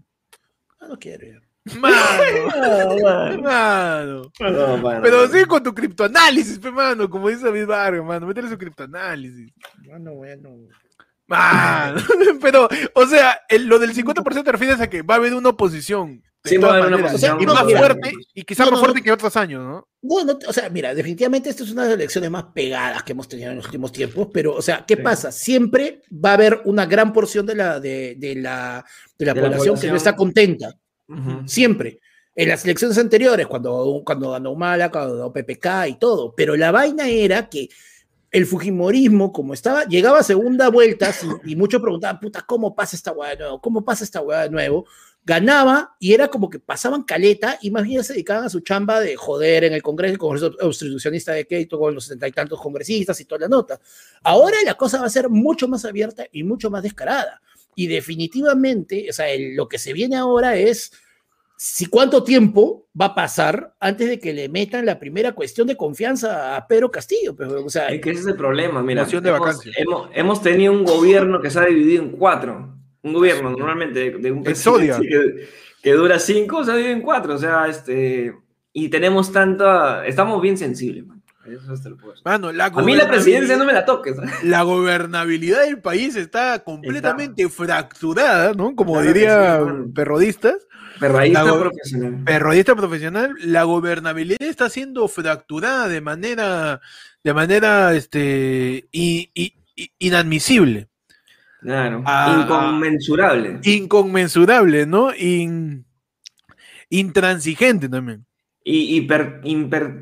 Ah, no quiero. ya. Mano, mano. No, mano. Pero sí con tu criptoanálisis, pe, mano, como dice David Vargas, mano, métele su criptoanálisis. Bueno, bueno. Mano, pero, o sea, el- lo del 50% te refieres a que va a haber una oposición. Sí, va a haber una maneras, oposición. Y No, más mira, fuerte, y quizás no, más no, fuerte no. que otros años, ¿no? Bueno, o sea, mira, definitivamente esta es una de las elecciones más pegadas que hemos tenido en los últimos tiempos, pero, o sea, ¿qué Sí. pasa? Siempre va a haber una gran porción de la, de, de la, de la De la población que población. no está contenta. Ujú. Siempre. En las elecciones anteriores, cuando, cuando ganó Humala, cuando ganó PPK y todo. Pero la vaina era que el Fujimorismo, como estaba, llegaba a segunda vuelta sin- y muchos preguntaban, puta, ¿cómo pasa esta hueá de nuevo? ¿Cómo pasa esta hueá de nuevo? Ganaba y era como que pasaban caleta y más bien se dedicaban a su chamba de joder en el Congreso, el Congreso Obstruccionista de Keito con los setenta y tantos congresistas y toda la nota. Ahora la cosa va a ser mucho más abierta y mucho más descarada. Y definitivamente, o sea, el- lo que se viene ahora es si cuánto tiempo va a pasar antes de que le metan la primera cuestión de confianza a Pedro Castillo. Pero, o sea, Es que ese es el problema, mira. Hemos, hemos, hemos tenido un gobierno que se ha dividido en cuatro. Un gobierno normalmente de, de un presidente que, que dura cinco, se ha dividido en cuatro. O sea, este. Y tenemos tanta. Estamos bien sensibles, man. Eso lo puedo. Mano, la A mí la presidencia no me la toques. La gobernabilidad del país está completamente fracturada, ¿no? Como Claro diría sí, perrodistas. Go- profesional. Periodista profesional, la gobernabilidad está siendo fracturada de manera, de manera, este, i- inadmisible, Claro. Ah, Inconmensurable. inconmensurable, ¿no? In- intransigente también, Y hiper. Hiper.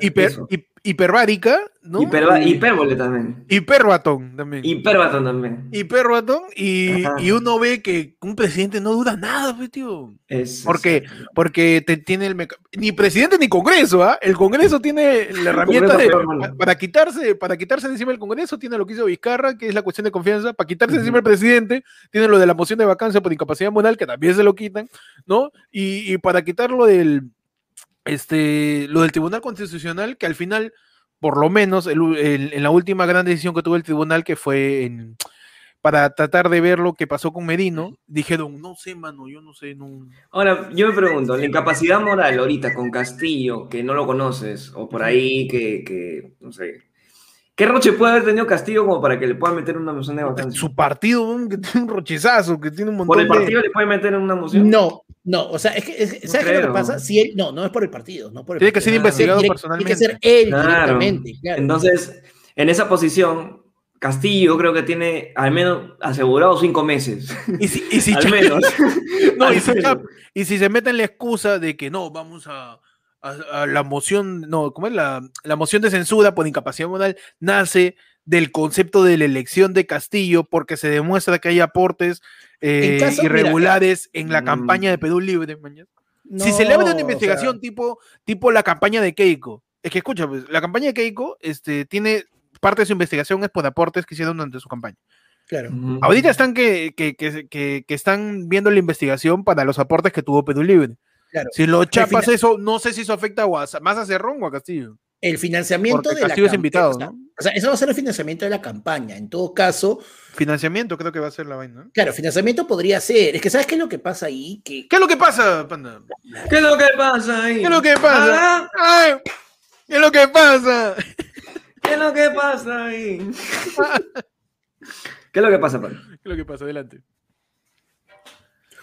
Hiper. hiperbárica, ¿no? Hiperba- hipérbole también. hiperbatón también. Hiperbatón también. hiperbatón y, y uno ve que un presidente no dura nada, pues, tío. Es, Porque, porque te, tiene el meca- ni presidente ni Congreso, ¿ah? El Congreso tiene la herramienta de, para quitarse, para quitarse de encima el Congreso, tiene lo que hizo Vizcarra, que es la cuestión de confianza, para quitarse de encima el presidente, tiene lo de la moción de vacancia por incapacidad moral, que también se lo quitan, ¿no? Y, y para quitarlo del este lo del Tribunal Constitucional, que al final, por lo menos, el en la última gran decisión que tuvo el tribunal, que fue en para tratar de ver lo que pasó con Merino, dijeron, no sé, mano, yo no sé, no, Ahora, yo me pregunto, la incapacidad moral ahorita con Castillo, que no lo conoces, o por ahí que, que no sé, ¿qué roche puede haber tenido Castillo como para que le puedan meter una moción de vacancia? su partido, que tiene un rochezazo, que tiene un montón ¿Por el de... partido le pueden meter una moción? no, no, o sea, es que, es No ¿sabes qué es lo que pasa? Si él, no, no es por el partido, no por el Tiene que partido, ser investigado direct- personalmente. Tiene que ser él Claro. directamente, claro. Entonces, en esa posición, Castillo yo creo que tiene al menos asegurado cinco meses. Y si, y si al menos. no, y Al menos. Cha- y si se meten la excusa de que no, vamos a, a- a la moción, no, ¿cómo es? La, la moción de censura por incapacidad moral nace del concepto de la elección de Castillo porque se demuestra que hay aportes eh, caso, mira, irregulares en la Mm. campaña de Perú Libre. mañana. si se le abre No, una o investigación sea, tipo, tipo la campaña de Keiko, es que escucha, pues, la campaña de Keiko este, tiene parte de su investigación es por aportes que hicieron durante su campaña. claro. Ujú. Ahorita están que, que, que- que- que están viendo la investigación para los aportes que tuvo Perú Libre. Claro. Si lo chapas final- eso, no sé si eso afecta a, Guasa- más a Cerrón o a Castillo. El financiamiento Porque de la Castillo es campa- invitado, o sea, ¿no? o sea, eso va a ser el financiamiento de la campaña. En todo caso, Financiamiento creo que va a ser la vaina. ¿no? claro, financiamiento podría ser. Es que, ¿sabes qué es lo que pasa ahí? Que ¿Qué es lo que pasa, panda? ¿Qué es lo que pasa ahí? ¿Qué es lo que pasa? Ah, Ay, ¿Qué es lo que pasa? ¿Qué es lo que pasa ahí? ¿Qué es lo que pasa, Panda? ¿Qué es lo que pasa? Adelante.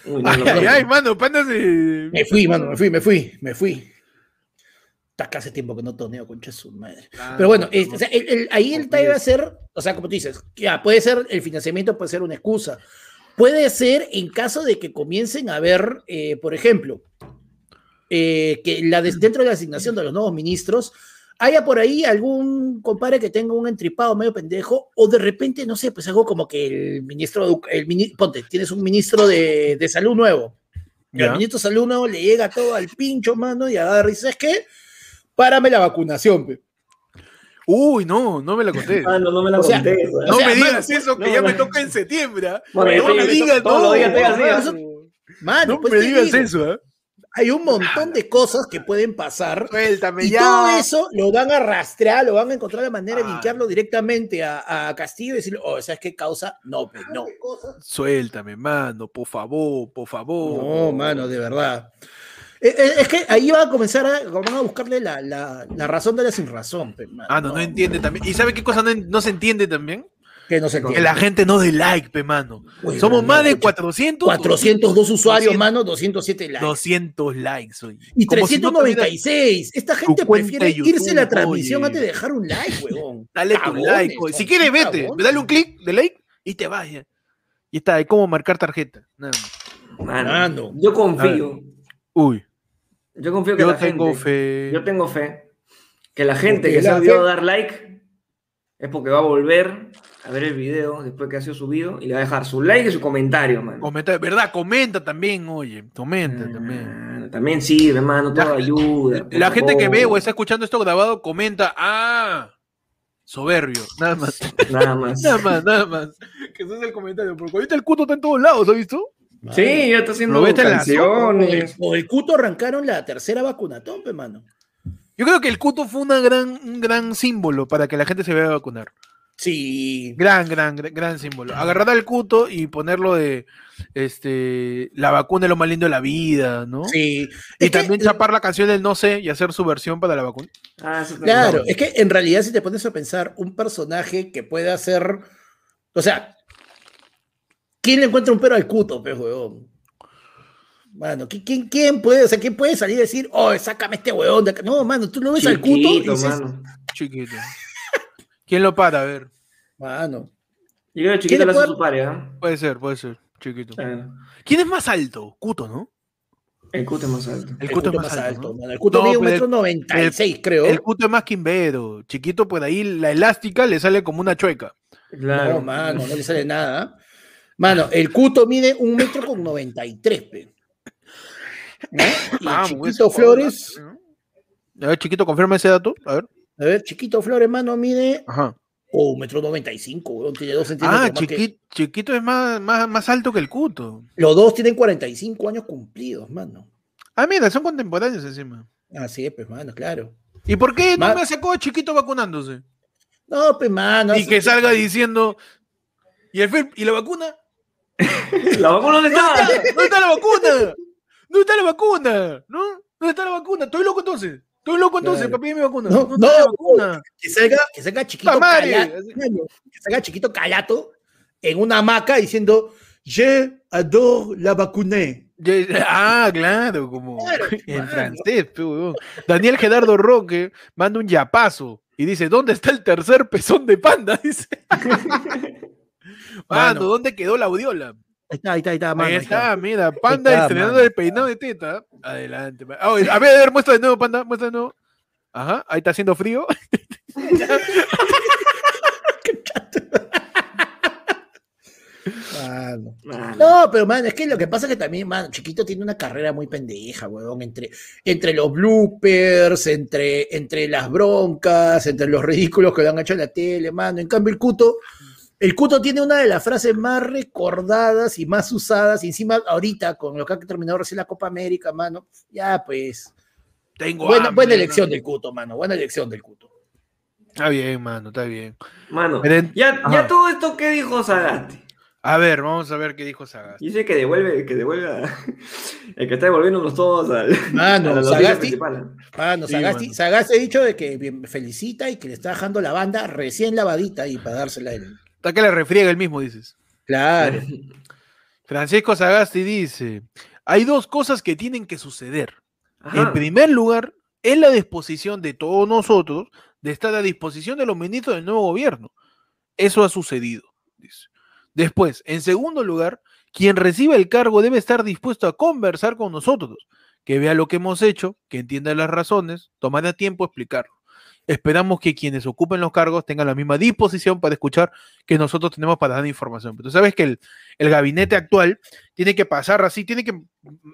Uy, no, Ay, ay, mano, panda se. me fui, mano, me fui, me fui, me fui. Está que hace tiempo que no toneo, concha de su madre. Ah, Pero bueno, no, es- o sea, el- el- ahí el TAE va a ser, o sea, como tú dices, ya, puede ser, el financiamiento puede ser una excusa. Puede ser en caso de que comiencen a ver, eh, por ejemplo, eh, que la des- dentro de la asignación de los nuevos ministros haya por ahí algún compadre que tenga un entripado medio pendejo, o de repente, no sé, pues algo como que el ministro, de el mini- ponte, tienes un ministro de, de salud nuevo, y al ministro de salud nuevo le llega todo al pincho, mano, y agarra y dice, ¿sabes qué? Párame la vacunación, pe". Uy, no, no me la conté. Ah, no, no me la O sea, conté. No o sea, me mano, digas eso, que no, ya me toca en septiembre. ¿ah? Bueno, no me digas, no, Mano, no pues me digas digo, eso, ¿ah? hay un montón de cosas que pueden pasar Suéltame y ya. todo eso lo van a rastrear, lo van a encontrar la manera de linkearlo directamente a, a Castillo y decirle, oh, ¿sabes qué causa? No, pues no. Suéltame, mano, por favor, por favor. No, mano, de verdad. Eh, eh, Es que ahí va a comenzar a, van a buscarle la, la- la razón de la sin razón. Ah, no, no entiende también. ¿Y sabe qué cosa no, no se entiende también? Que no se Que entiende. la gente no dé like, pe, mano. Uy, Somos no, más de escucha, 400. 402 usuarios, 200, mano, 207 likes. 200 likes, oye. Y Como si no tuvieras- 396. Esta gente prefiere de irse a la transmisión oye. antes de dejar un like, huevón. Dale tu like. oye. Si quieres, vete. Dale un clic de like y te vayas. Y está, hay como marcar tarjeta. Nada más. Mano, Mano. Yo confío. Uy, Yo confío que yo la tengo gente. fe. Yo tengo fe. Que la gente Porque que se la ha olvidado fe- de dar like es porque va a volver a ver el video después que ha sido subido y le va a dejar su like y su comentario, mano. Comenta, ¿verdad? Comenta también, oye. Comenta también. Ah, También sirve, hermano, todo La- ayuda. La gente que ve o favor. está escuchando esto grabado comenta, ah, soberbio, nada más. Nada más. Nada más, nada más. Que ese es el comentario, porque ahorita el cuto está en todos lados, ¿has visto? Sí, ya está haciendo canciones. el, o el cuto arrancaron la tercera vacunatón, pe, mano. Yo creo que el cuto fue una gran, un gran símbolo para que la gente se vaya a vacunar. Sí. Gran, gran, gran, gran símbolo. Agarrar al cuto y ponerlo de, este, la vacuna es lo más lindo de la vida, ¿no? Sí. Y Es que- también chapar la canción del no sé y hacer su versión para la vacuna. Ah, eso Claro, también. es que en realidad si te pones a pensar un personaje que pueda ser, o sea, ¿quién le encuentra un pero al cuto, pe, huevón? Mano, ¿qui- ¿quién, quién puede, o sea, quién puede salir y decir, oh, sácame este huevón de acá? No, mano, tú lo ves al cuto y Chiquito, dices, mano. Chiquito. ¿Quién lo para? A ver. mano, Yo creo que ¿Quién chiquito le le hace puede- su pareja. Puede ser, puede ser. Chiquito. Claro. ¿Quién es más alto? Cuto, ¿no? El cuto es más alto. El cuto es más alto. ¿no? mano. El cuto No, mide un metro noventa y seis, creo. El cuto es más quimbero. Chiquito, pues ahí la elástica le sale como una chueca. Claro. No, mano, no le sale nada. Mano, el cuto mide un metro con 93, pe. ¿No? Y Vamos, Chiquito eso, Flores, ¿no? A ver, chiquito, confirma ese dato. A ver. a ver, Chiquito Flores, mano, mide Ajá. oh, un metro noventa y cinco, weón, tiene dos centímetros. Ah, más que- chiqui- chiquito es más, más, más alto que el cuto. Los dos tienen 45 años cumplidos, mano. Ah, mira, son contemporáneos encima. Así es, pues, mano, claro. ¿Y por qué no Ma- me sacó a chiquito vacunándose? No, pues, mano. y que salga diciendo. ¿Y, el ¿Y la vacuna? ¿La vacuna dónde está? ¿Dónde está la vacuna? ¿Dónde está la vacuna? ¿No? ¿Dónde está la vacuna? Estoy loco entonces. Estoy loco entonces Claro. para pedir mi vacuna. No, ¿Dónde está la no, vacuna? Que salga, que salga chiquito. Calato, que salga chiquito calato en una hamaca diciendo Je adore la vacune. Ye- Ah, claro, como Claro, en francés, huevón. Daniel Gerardo Roque manda un yapazo y dice, ¿dónde está el tercer pezón de panda? Dice. Mano, Mano. ¿dónde quedó la audiola? Ahí está, ahí está, ahí está, mano. Ahí está, mira, panda está, estrenando mano. el peinado de teta. Adelante. oye, a ver, a ver, muestra de nuevo, panda, muestra de nuevo. Ajá, ahí está haciendo frío. Mano, mano. Mano. No, pero man, es que lo que pasa es que también, man, Chiquito tiene una carrera muy pendeja, weón, entre, entre los bloopers, entre, entre las broncas, entre los ridículos que le han hecho en la tele, mano. En cambio, el Cuto, el Cuto tiene una de las frases más recordadas y más usadas, y encima ahorita, con lo que ha terminado recién la Copa América, mano, ya pues, Tengo buena, hambre, buena ¿no? elección del Cuto, mano, buena elección del Cuto. Está bien, mano, está bien. Mano, Miren, ya, ya todo esto, ¿qué dijo Sagasti? A ver, vamos a ver qué dijo Sagas. Dice que devuelve, que devuelve a- el que está devolviéndonos todos al, Mano, a la Sagasti-. Mano, Sí, Sagasti, mano. Sagasti ha dicho de que felicita y que le está dejando la banda recién lavadita y para dársela a él. Está que le refriega el mismo, dices. Claro. Francisco Sagasti dice: Hay dos cosas que tienen que suceder. En primer lugar, es la disposición de todos nosotros de estar a disposición de los ministros del nuevo gobierno. Eso ha sucedido. Dice. Después, en segundo lugar, quien reciba el cargo debe estar dispuesto a conversar con nosotros, que vea lo que hemos hecho, que entienda las razones, tomará tiempo explicarlo. Esperamos que quienes ocupen los cargos tengan la misma disposición para escuchar que nosotros tenemos para dar información. Pero tú sabes que el, el gabinete actual tiene que pasar así, tiene que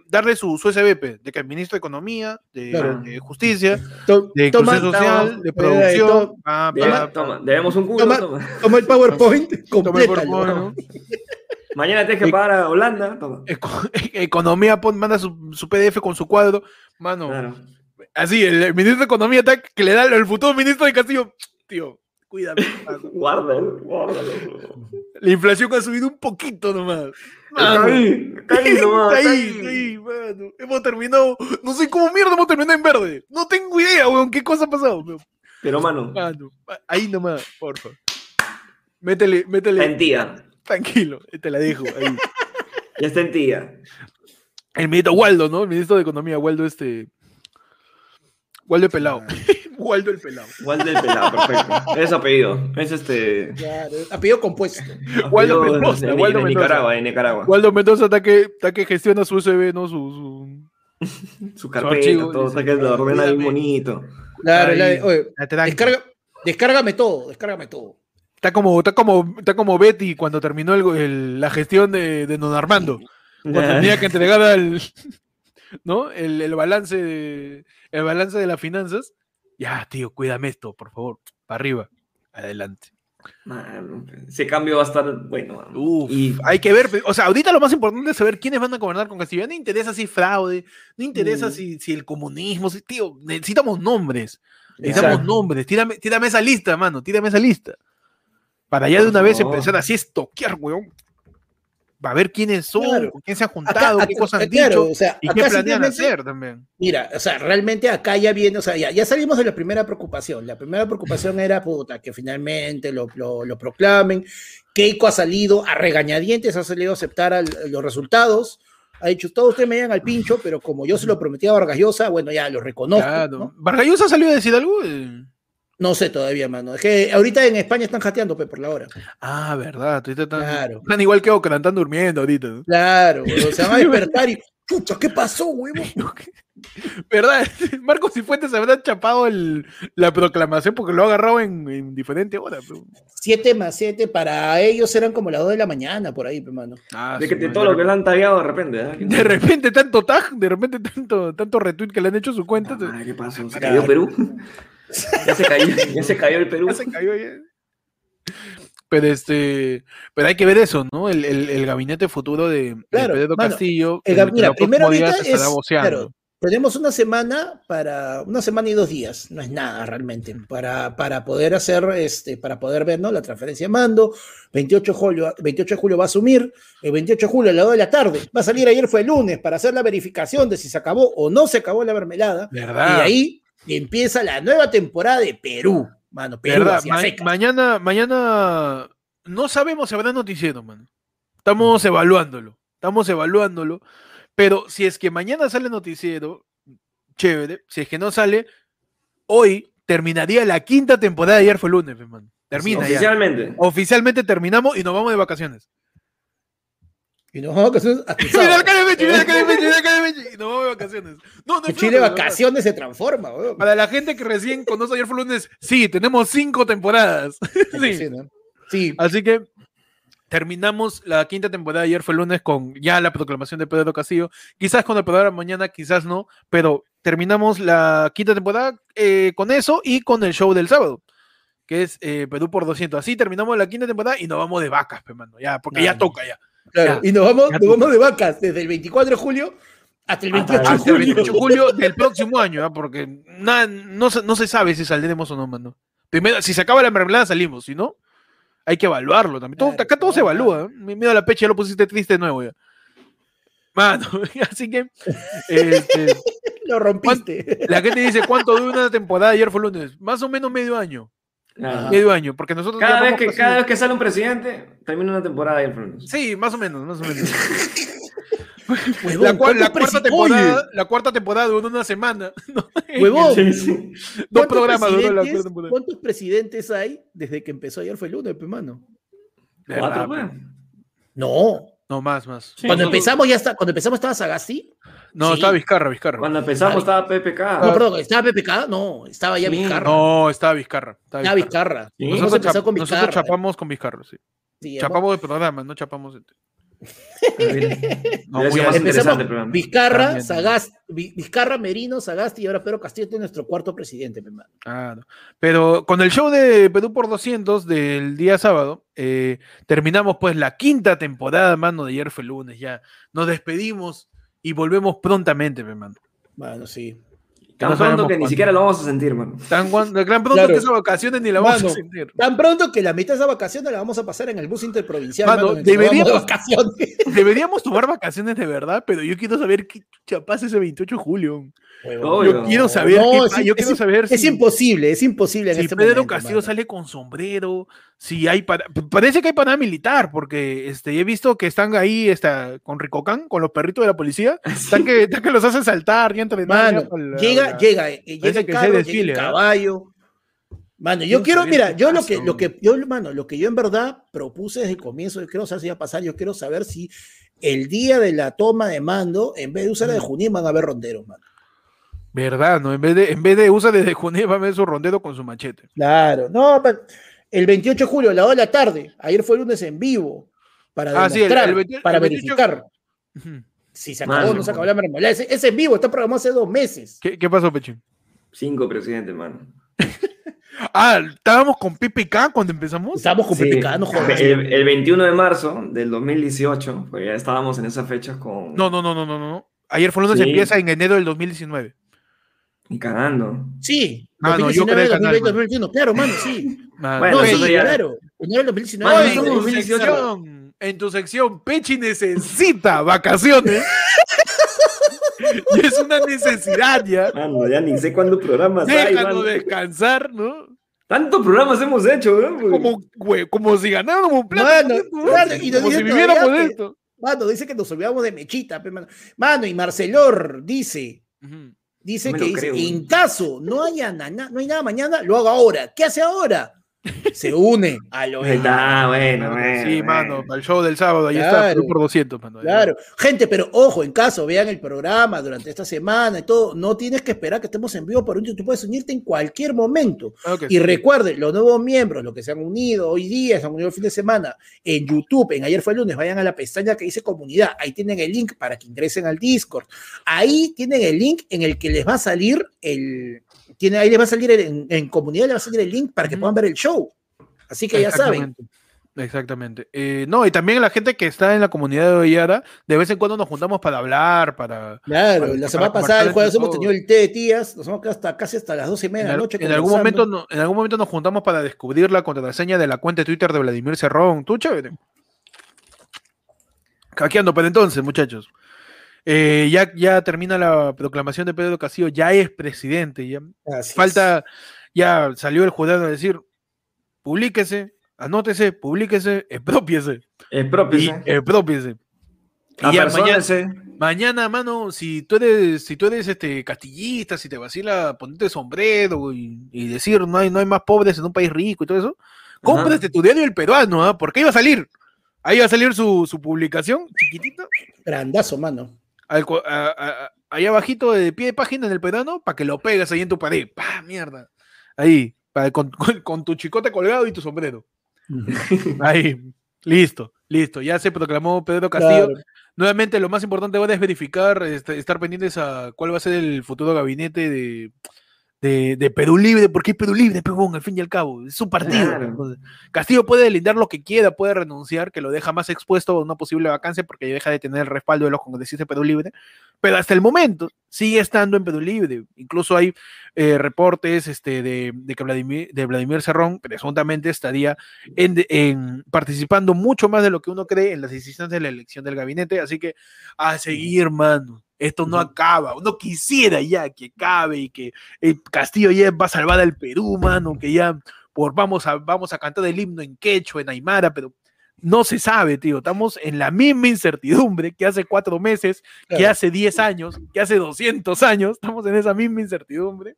darle su, su SBP, de que el ministro de Economía, de, Claro. de Justicia, To- de toma, Inclusión Social, de eh, producción. to- pa, pa, toma, debemos un culo. Toma- toma. toma el PowerPoint, toma el complétalo. PowerPoint, ¿no? Mañana tienes que pagar a Holanda. Toma. Economía pon- manda su, su PDF con su cuadro. Mano, Claro. Así, el, el ministro de Economía está que le da el futuro ministro de Castillo. Tío, cuídame. Guárdalo, guárdalo. La inflación ha subido un poquito nomás. Está ahí, está ahí nomás, Está está ahí, ahí. está ahí, mano. Hemos terminado. No sé cómo mierda hemos terminado en verde. No tengo idea, weón. ¿Qué cosa ha pasado? weón? Pero, mano, Mano, ahí nomás, porfa. Métele, métele. está en tía. Tranquilo, te la dejo ahí. Ya está en tía. El ministro Waldo, ¿no? El ministro de Economía, Waldo este. Waldo el pelado. Waldo el pelado. Igual del pelado, perfecto. Es apellido. Es este. Claro, apellido compuesto. Waldo Mendoza, de, Waldo de Mendoza. Nicaragua, de Nicaragua. Waldo Mendoza está que, está que gestiona su USB, ¿no? Su, su... Su carpeta, archivo, todo, está que lo ordena bien bonito. Claro, la de- oye, descarga, descárgame todo, descárgame todo. Está como, está como, está como Betty cuando terminó el- el- la gestión de, de Don Armando. Cuando tenía que entregar al, ¿no? El, el balance de, el balance de las finanzas. Ya, tío, cuídame esto, por favor. Para arriba. Adelante. Mano, ese cambio va a estar bueno. Uf, y hay que ver, o sea, ahorita lo más importante es saber quiénes van a gobernar con Castillo. No interesa si fraude, no interesa Mm. si, si el comunismo, si, tío, necesitamos nombres. Necesitamos Exacto. nombres. Tírame, tírame esa lista, mano, tírame esa lista. Para ya de una vez empezar así a estoquear, weón. Para ver quiénes son, Claro. con quién se han Acá- juntado, qué cosas han claro, dicho o sea, y qué planean hacer también. Mira, o sea, realmente acá ya viene, o sea, ya, ya salimos de la primera preocupación. La primera preocupación era, puta, que finalmente lo, lo, lo proclamen. Keiko ha salido a regañadientes, ha salido a aceptar al- los resultados. Ha dicho, todos ustedes me llegan al pincho, pero como yo se lo prometí a Vargas Llosa, bueno, ya lo reconozco. Claro. ¿no? ¿Vargallosa salió a decir algo? Eh, No sé todavía, mano. Es que ahorita en España están jateando, pe, por la hora. Ah, verdad. Están, Claro. están igual que Oakland, están durmiendo ahorita. ¿no? Claro, o se van a despertar y, chucha, ¿qué pasó, huevo? ¿Verdad? Marcos Cifuentes habrá chapado el- la proclamación porque lo ha agarrado en, en diferente hora. pero- Siete más siete, para ellos eran como las dos de la mañana, por ahí, pe, mano. Ah, de que de todo lo que le han tagueado de repente. ¿eh? De repente tanto tag, de repente tanto, tanto retweet que le han hecho a su cuenta. Madre, ¿Qué pasó? ¿Se cayó Perú? Ya, se cayó, ya se cayó el Perú. Ya se cayó ya. Pero este, pero hay que ver eso, ¿no? El, el- el gabinete futuro de, de Pedro mano, Castillo. El el mira, primero ahorita es, claro, tenemos una semana para, una semana y dos días, no es nada realmente, para, para poder hacer, este, para poder ver, ¿no? La transferencia de mando, 28 de julio, 28 de julio va a asumir, el 28 de julio a las 2 de la tarde, va a salir ayer fue el lunes para hacer la verificación de si se acabó o no se acabó la mermelada, y ¿Verdad? de ahí empieza la nueva temporada de Perú, mano, Perú ¿Verdad? hacia Ma- secas. mañana, mañana no sabemos si habrá noticiero, mano. Estamos evaluándolo. Estamos evaluándolo. Pero si es que mañana sale noticiero, chévere. Si es que no sale, hoy terminaría la quinta temporada de ayer fue lunes, pues, mano. Termina ya. Oficialmente. Oficialmente terminamos y nos vamos de vacaciones. Y nos vamos a hasta el sábado. y nos vamos vacaciones. No, no Chile vacaciones se transforma, weón. Para la gente que recién conoce ayer fue lunes, sí, tenemos cinco temporadas. sí. Sí, ¿no? Sí, Así que terminamos la quinta temporada ayer fue lunes con ya la proclamación de Pedro Castillo. Quizás con el programa mañana, quizás no, pero terminamos la quinta temporada eh, con eso y con el show del sábado, que es eh, Perú por 200. Así terminamos la quinta temporada y nos vamos de vacas, pe, mano, ya, porque ya toca ya. Claro, Ya. y nos vamos, nos vamos de vacas desde el 24 de julio hasta el 28 de Hasta el julio. 28 de julio del próximo año, ¿ah? porque nada, no, se- no se sabe si saldremos o no, mano. Primero, si se acaba la mermelada, salimos, si no, hay que evaluarlo también. Todo- acá todo se evalúa. ¿eh? Me miedo a la pecha, ya lo pusiste triste de nuevo ya. Mano, así que este, Lo rompiste. la gente dice cuánto dura una temporada ayer fue lunes. Más o menos medio año. Ajá. Medio año, porque nosotros Cada vez, que, cada vez que sale un presidente, termina una temporada y el Fernando. Sí, más o menos, más o menos. Huevón, La, cua- ¿cuántos la cuarta temporada, la cuarta temporada duró una semana. ¿no? Huevón. Sí, sí. Dos ¿cuántos programas duró la presidentes- cuarta temporada. ¿Cuántos presidentes hay desde que empezó ayer fue el lunes, pe, mano? Cuatro, Verdad, pues. No. No, más, más. Sí, cuando nosotros- empezamos ya está, cuando empezamos estaba Sagasti. No, Sí. estaba Vizcarra, Vizcarra. Cuando empezamos estaba PPK. No, perdón, ¿estaba PPK? No, estaba ya Sí. Vizcarra. No, estaba Vizcarra. Estaba Vizcarra. Vizcarra. Sí. Hemos Nosotros, chap- con nosotros Vizcarra. chapamos con Vizcarra, sí. Chapamos de programa, no chapamos de... No, muy más. Empezamos. Vizcarra, Vizcarra, Merino, Sagasti y ahora Pedro Castillo es nuestro cuarto presidente. Ah, no. Pero con el show de Perú por 200 del día sábado, eh, terminamos pues la quinta temporada, mano, de ayer fue el lunes, ya. Nos despedimos y volvemos prontamente, pe, mano. Bueno, sí. Tan no pronto que ni siquiera lo vamos a sentir, mano. Tan, pronto Claro. que esas vacaciones ni la vamos Mano, a sentir. Tan pronto que la mitad de esa vacaciones la vamos a pasar en el bus interprovincial. Mano, mano, deberíamos- vacaciones. Deberíamos tomar vacaciones de verdad, pero yo quiero saber qué pasa ese 28 de julio. Yo quiero saber, No, qué es- yo es- quiero saber Es si- imposible, es imposible en si este Pedro momento, Castillo mano. sale con sombrero, si hay para, parece que hay parada militar, porque este, he visto que están ahí está, con Ricocán, con los perritos de la policía, están que, están que los hacen saltar y entrenar. Mano, la- llega, la- llega, eh, llega el carro, llega desfile, el ¿ah? caballo. Mano, yo Quiero mira, yo lo que, lo que, yo, mano, lo que yo en verdad propuse desde el comienzo, yo quiero saber si va a pasar, yo quiero saber si el día de la toma de mando, en vez de usar la de Junín, van a haber ronderos, mano. Verdad, ¿no? En vez de, en vez de usar desde junio, va a ver su rondero con su machete. Claro, no, pa- el 28 de julio, a la hora de la tarde, ayer fue el lunes en vivo, para Ah, sí, el- demostrar, el 28 para el 28 verificar si se acabó o Mano, no se acabó la mermelada. Ese, ese en vivo está programado hace dos meses. ¿Qué, qué pasó, Pechín? Cinco presidentes, mano. Ah, estábamos con PPK cuando empezamos. Estamos con Sí. PPK, no jodas. El, el 21 de marzo del 2018, pues ya estábamos en esas fechas con. No, no, no, no, no, no. Ayer fue el lunes, Sí. empieza en enero del 2019. Ni cagando. Sí, Ah, no, yo 2019, creé el canal, 2020, mano. 2021, claro, mano, sí. Ah, Bueno, no, sí, ya- claro. Enero del 2019. Mano, en, eso sí, es tu 2018. sección, en tu sección, Pechi necesita vacaciones. y es una necesidad ya. Mano, ya ni sé cuántos programas hay, Déjanos mano. descansar, ¿no? Tantos programas hemos hecho, ¿no? Porque- Como, güey, como si ganáramos un plata. Mano, ¿no? claro, y nos como si viviéramos de que- esto. Mano, dice que nos olvidamos de Mechita, mano. Mano, y Marcelor dice, Ujú. Dice No que dice, creo, en caso no haya nada, no hay nada mañana, lo hago ahora. ¿Qué hace ahora? Se une a lo Ahí está, bueno, bueno. Sí, bueno. mano, para el show del sábado, ahí está, Claro. Por 200, mano. Claro, gente, pero ojo, en caso vean el programa durante esta semana y todo, no tienes que esperar que estemos en vivo por un tú puedes unirte en cualquier momento. Y sí. recuerden, los nuevos miembros, los que se han unido hoy día, se han unido el fin de semana, en YouTube, en ayer fue el lunes, vayan a la pestaña que dice comunidad, ahí tienen el link para que ingresen al Discord. Ahí tienen el link en el que les va a salir el, tiene, ahí les va a salir el- en, en comunidad, les va a salir el link para que puedan ver el show. Así que ya saben. Exactamente. Eh, no, y también la gente que está en la comunidad de Oyara, de vez en cuando nos juntamos para hablar, para... Claro, Para- la semana pasada, el jueves, hemos tenido el té de tías, nos hemos quedado hasta casi hasta las 12 y media En, de la noche. en algún momento, no- en algún momento nos juntamos para descubrir la contraseña de la cuenta de Twitter de Vladimir Cerrón. Tú, chévere. Hackeando, pero entonces, muchachos. Eh, ya, ya termina la proclamación de Pedro Castillo, ya es presidente. Ya. Así es. Falta, ya salió el jurado a decir, publíquese, anótese, publíquese, expropiese. Expropiese. Y ya mañana, mano, si tú eres, si tú eres este castillista, si te vacila ponerte sombrero y, y decir no hay, no hay más pobres en un país rico y todo eso, cómprate tu diario el peruano, ¿ah? porque ahí va a salir. Ahí va a salir su, su publicación, chiquitito, Grandazo, mano. Al a- a- a- ahí abajito de pie de página en el peruano, para que lo pegues ahí en tu pared. ¡Pah, mierda! Ahí, con, con- con tu chicote colgado y tu sombrero. Ahí, listo. Listo, ya se proclamó Pedro Castillo. Claro. Nuevamente, lo más importante ahora es verificar, este, estar pendientes a cuál va a ser el futuro gabinete de, de, de Perú Libre, porque es Perú Libre, pegón, al fin y al cabo, es su partido. Claro. Entonces, Castillo puede delindar lo que quiera, puede renunciar, que lo deja más expuesto a una posible vacancia porque deja de tener el respaldo de los congresistas de Perú Libre, pero hasta el momento sigue estando en Perú Libre. Incluso hay eh, reportes este, de, de que Vladimir, de Vladimir Cerrón presuntamente estaría en, en- participando mucho más de lo que uno cree en las decisiones de la elección del gabinete. Así que a seguir, mano. Esto no acaba. Uno quisiera ya que acabe y que el Castillo ya va a salvar al Perú, mano, que ya por, vamos, a, vamos a cantar el himno en quechua, en aymara, pero no se sabe, tío. Estamos en la misma incertidumbre que hace cuatro meses, que Claro. hace 10 años, que hace 200 años. Estamos en esa misma incertidumbre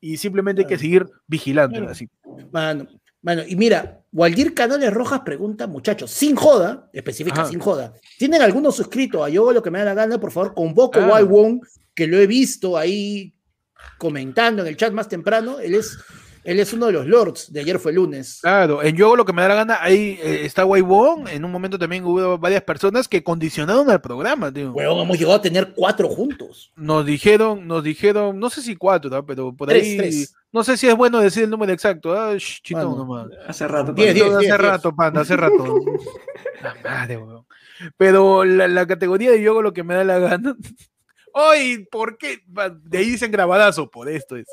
y simplemente hay que seguir vigilando. Claro. Así. Mano, mano, y mira, Waldir Canales Rojas pregunta, muchachos, sin joda, especifica Ajá. sin joda, ¿tienen algunos suscritos a Yo lo que me da la gana? Por favor, convoco Ah. a Wong, que lo he visto ahí comentando en el chat más temprano. Él es, él es uno de los lords, de ayer fue lunes. Claro, en Yo hago lo que me da la gana, ahí eh, está Waibon. En un momento también hubo varias personas que condicionaron al programa, tío. Huevón, hemos llegado a tener cuatro juntos. Nos dijeron, nos dijeron, no sé si cuatro, ¿no? pero por Tres, ahí. tres. No sé si es bueno decir el número exacto. Shh, chitón Mano. nomás. Hace rato. Diez, diez. hace diez. rato, panda, hace rato. La madre, weón. Pero la, la categoría de yo hago lo que me da la gana. ¡Ay! ¿Por qué? De ahí dicen grabadazo, por esto es.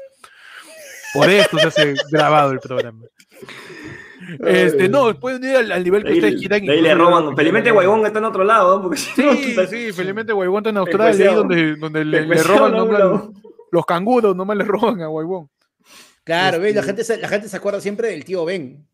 Por esto se hace grabado el programa. Este, no, pueden ir al, al nivel que De ustedes quieran. ahí le roban. Felizmente. Guaybón está en otro lado, ¿no? porque si no, Sí, sí, felizmente Guaybón está en Australia, ahí donde, donde le, roban no, nomás no. los, canguros, nomás le roban a Guaybón. Claro, ¿ves? La, Este- gente se, la gente se acuerda siempre del tío Ben.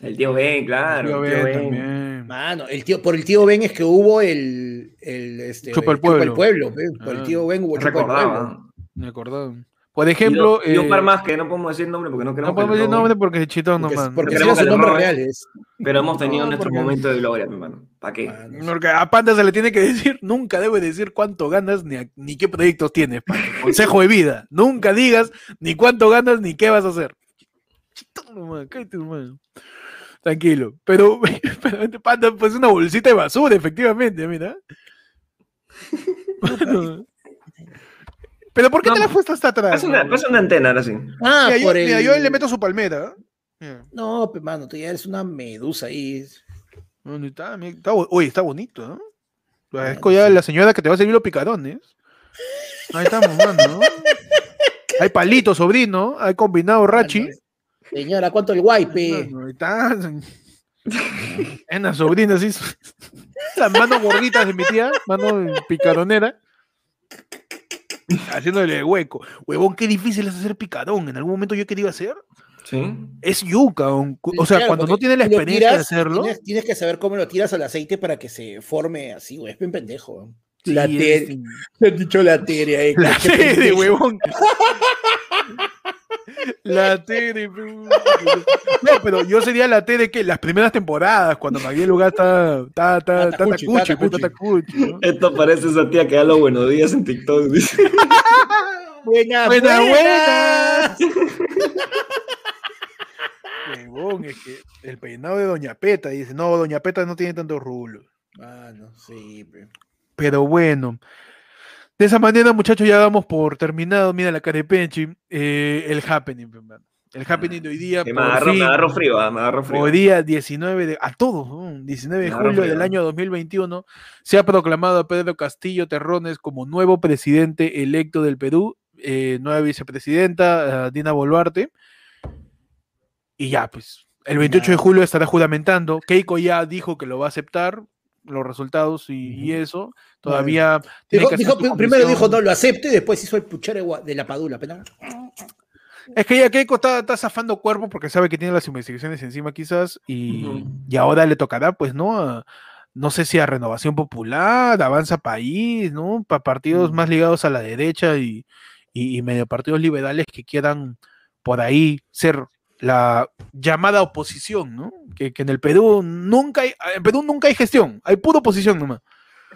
El tío Ben, claro. Tío el tío Ben también. Mano, el tío, por el tío Ben es que hubo el, el, este, Chupa el el pueblo. pueblo, pe. Por el Ah, tío Ben hubo Chupa el pueblo. Me acordaba. Por ejemplo, y, do- y un eh, par más que no podemos decir nombre porque no queremos no podemos decir nombre porque es chitón Porque, nomás. porque No si queremos no que son le nombres reales. Pero hemos tenido No, nuestro porque- momento de gloria, mi hermano. ¿Para qué? Mano, Porque a Panda se le tiene que decir, nunca debe decir cuánto ganas ni, a- ni qué proyectos tienes. Panda. Consejo de vida. Nunca digas ni cuánto ganas ni qué vas a hacer. Chitón nomás, cállate nomás. Tranquilo. Pero, pero Panda, pues una bolsita de basura, efectivamente, mira. Bueno. Pero ¿por qué No, te la puesto hasta atrás? Pasa una, no? pasa una antena ahora sí. Ah, Mira, yo, por el... mira, yo le meto su palmera. ¿eh? Mira. No, pe, mano, tú ya eres una medusa ahí. ¿Dónde está? Está Oye, está bonito, ¿no? Ah, Parezco ya la señora que te va a servir los picarones. Ahí estamos, mano. ¿no? Hay palito, sobrino. Hay combinado rachi. Señora, ¿cuánto el guaype? Ahí está. Es una sobrina así. Las manos gorditas de mi tía. Mano picaronera. Haciéndole hueco. Huevón, qué difícil es hacer picarón. En algún momento yo he querido hacer. Sí. Es yuca. un O sea, Claro, cuando no tiene la experiencia de hacerlo. Tienes, tienes que saber cómo lo tiras al aceite para que se forme así, güey. Es bien pendejo. sí, la es- te- Le han dicho la teria, eh. La qué T de pendejo. huevón. La T de. No, pero yo sería la T de que las primeras temporadas, cuando Maguía Lugar está. Está. Está. Está. Tatacuchi, Tacuchi, pues, Tatacuchi. Tatacuchi, ¿no? Esto parece esa tía que da los buenos días en TikTok. dice. Buena, Buena, buena. Huevón, es que el peinado de Doña Peta dice: No, Doña Peta no tiene tantos rulos. Ah, no, sí, pe. Pero bueno. De esa manera, muchachos, ya damos por terminado. Mira la carepenchi. eh, el happening. El happening de hoy día. Que me por agarró, me fin, agarró frío, ah, me agarró frío. Hoy día 19 de a todos, ¿no? 19 de julio frío. del año 2021 se ha proclamado a Pedro Castillo Terrones como nuevo presidente electo del Perú, eh, nueva vicepresidenta a Dina Boluarte. Y ya, pues, el 28 de julio estará juramentando. Keiko ya dijo que lo va a aceptar, los resultados y, y eso. Todavía tiene Dijo, que hacer dijo- su primero dijo no lo acepto y después hizo el puchero de la padula. Es que ya Keiko está, está zafando cuerpo porque sabe que tiene las investigaciones encima quizás y, y ahora le tocará pues no a- no sé si a Renovación Popular, Avanza País, ¿no? Para partidos más ligados a la derecha y, y, y medio partidos liberales que quieran por ahí ser la llamada oposición, ¿no? Que, que en el Perú nunca hay, en Perú nunca hay gestión, hay pura oposición nomás.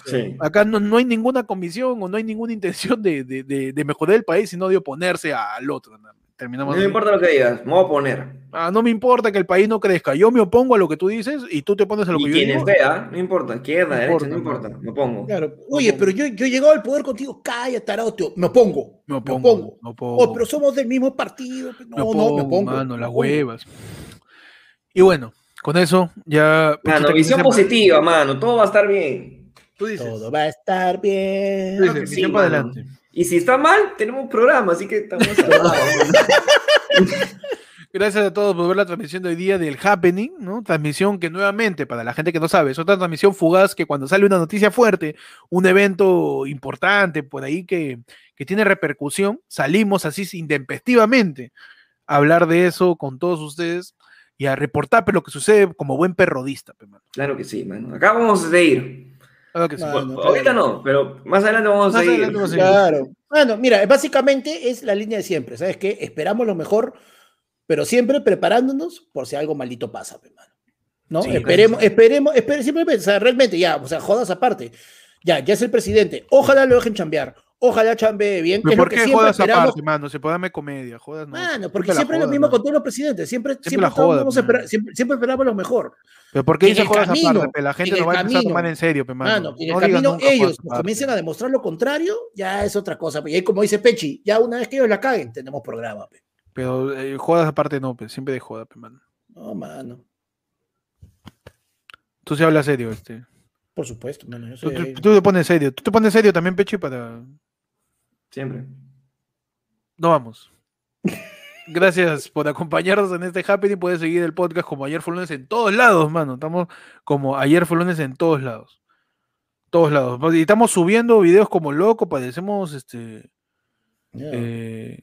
Sí. Acá no, no hay ninguna comisión o no hay ninguna intención de, de- de- de mejorar el país, sino de oponerse al otro. ¿no? Terminamos. No me importa lo que digas, me voy a oponer. Ah, no me importa que el país no crezca. Yo me opongo a lo que tú dices y tú te pones a lo Y que yo quien digo. esté, ¿ah? No importa, izquierda, No derecha, importa, no importa, me pongo. Claro. Oye, pero yo, yo he llegado al poder contigo, calla, tarado, tío. Me opongo. Me Me opongo. opongo. Me opongo. Oh, pero somos del mismo partido. No, me no, opongo, me opongo. mano, me las opongo. huevas. Y bueno, con eso ya. Mano, Pechita, visión ¿qué dice- positiva, mano, todo va a estar bien. Tú dices. Todo va a estar bien. Tú dices, Claro que sí, visión para mano. adelante. Y si está mal, tenemos programa, así que estamos. Gracias a todos por ver la transmisión de hoy día del Happening, ¿no? Transmisión que nuevamente, para la gente que no sabe, es otra transmisión fugaz que cuando sale una noticia fuerte, un evento importante por ahí que, que tiene repercusión, salimos así intempestivamente a hablar de eso con todos ustedes y a reportar lo que sucede como buen perrodista. pe. Claro que sí, mano. Acá vamos a seguir. Claro que sí. Mano, Ahorita claro. no, pero más adelante vamos a Más seguir. adelante vamos a. Claro. Bueno, mira, básicamente es la línea de siempre. ¿Sabes qué? Esperamos lo mejor, pero siempre preparándonos por si algo maldito pasa, pe, mano. ¿No? Sí, esperemos, esperemos, esperemos, simplemente, o sea, realmente ya, o sea, jodas aparte. Ya, ya es el presidente. Ojalá lo dejen chambear. Ojalá chambee bien. que Pero es lo ¿Por que qué siempre jodas esperamos. aparte, mano? Se puede darme comedia, jodas no. Mano, porque siempre es lo jodas, mismo con todos los presidentes. Siempre, siempre, la estamos- joda, vamos a mano. esperar- siempre, siempre esperamos lo mejor. Pero ¿por qué dice jodas camino, aparte? pe? La gente en lo va a empezar a tomar en serio, pe, mano. Mano, en el No camino jodas ellos comiencen a demostrar lo contrario, ya es otra cosa. pe. Y ahí, como dice Pechi, ya una vez que ellos la caguen, tenemos programa. pe. Pero eh, jodas aparte no, pe, siempre de joda, pe, mano. No, mano. Tú sí hablas serio, este. Por supuesto, mano. Yo Tú, soy tú- ahí. tú te pones serio. Tú te pones serio también, Pechi, para. Siempre. No vamos. Gracias por acompañarnos en este Happening. Puedes seguir el podcast como ayer fue lunes en todos lados, mano. Estamos como ayer fue lunes en todos lados. Todos lados. Y estamos subiendo videos como loco. Parecemos este. Eh,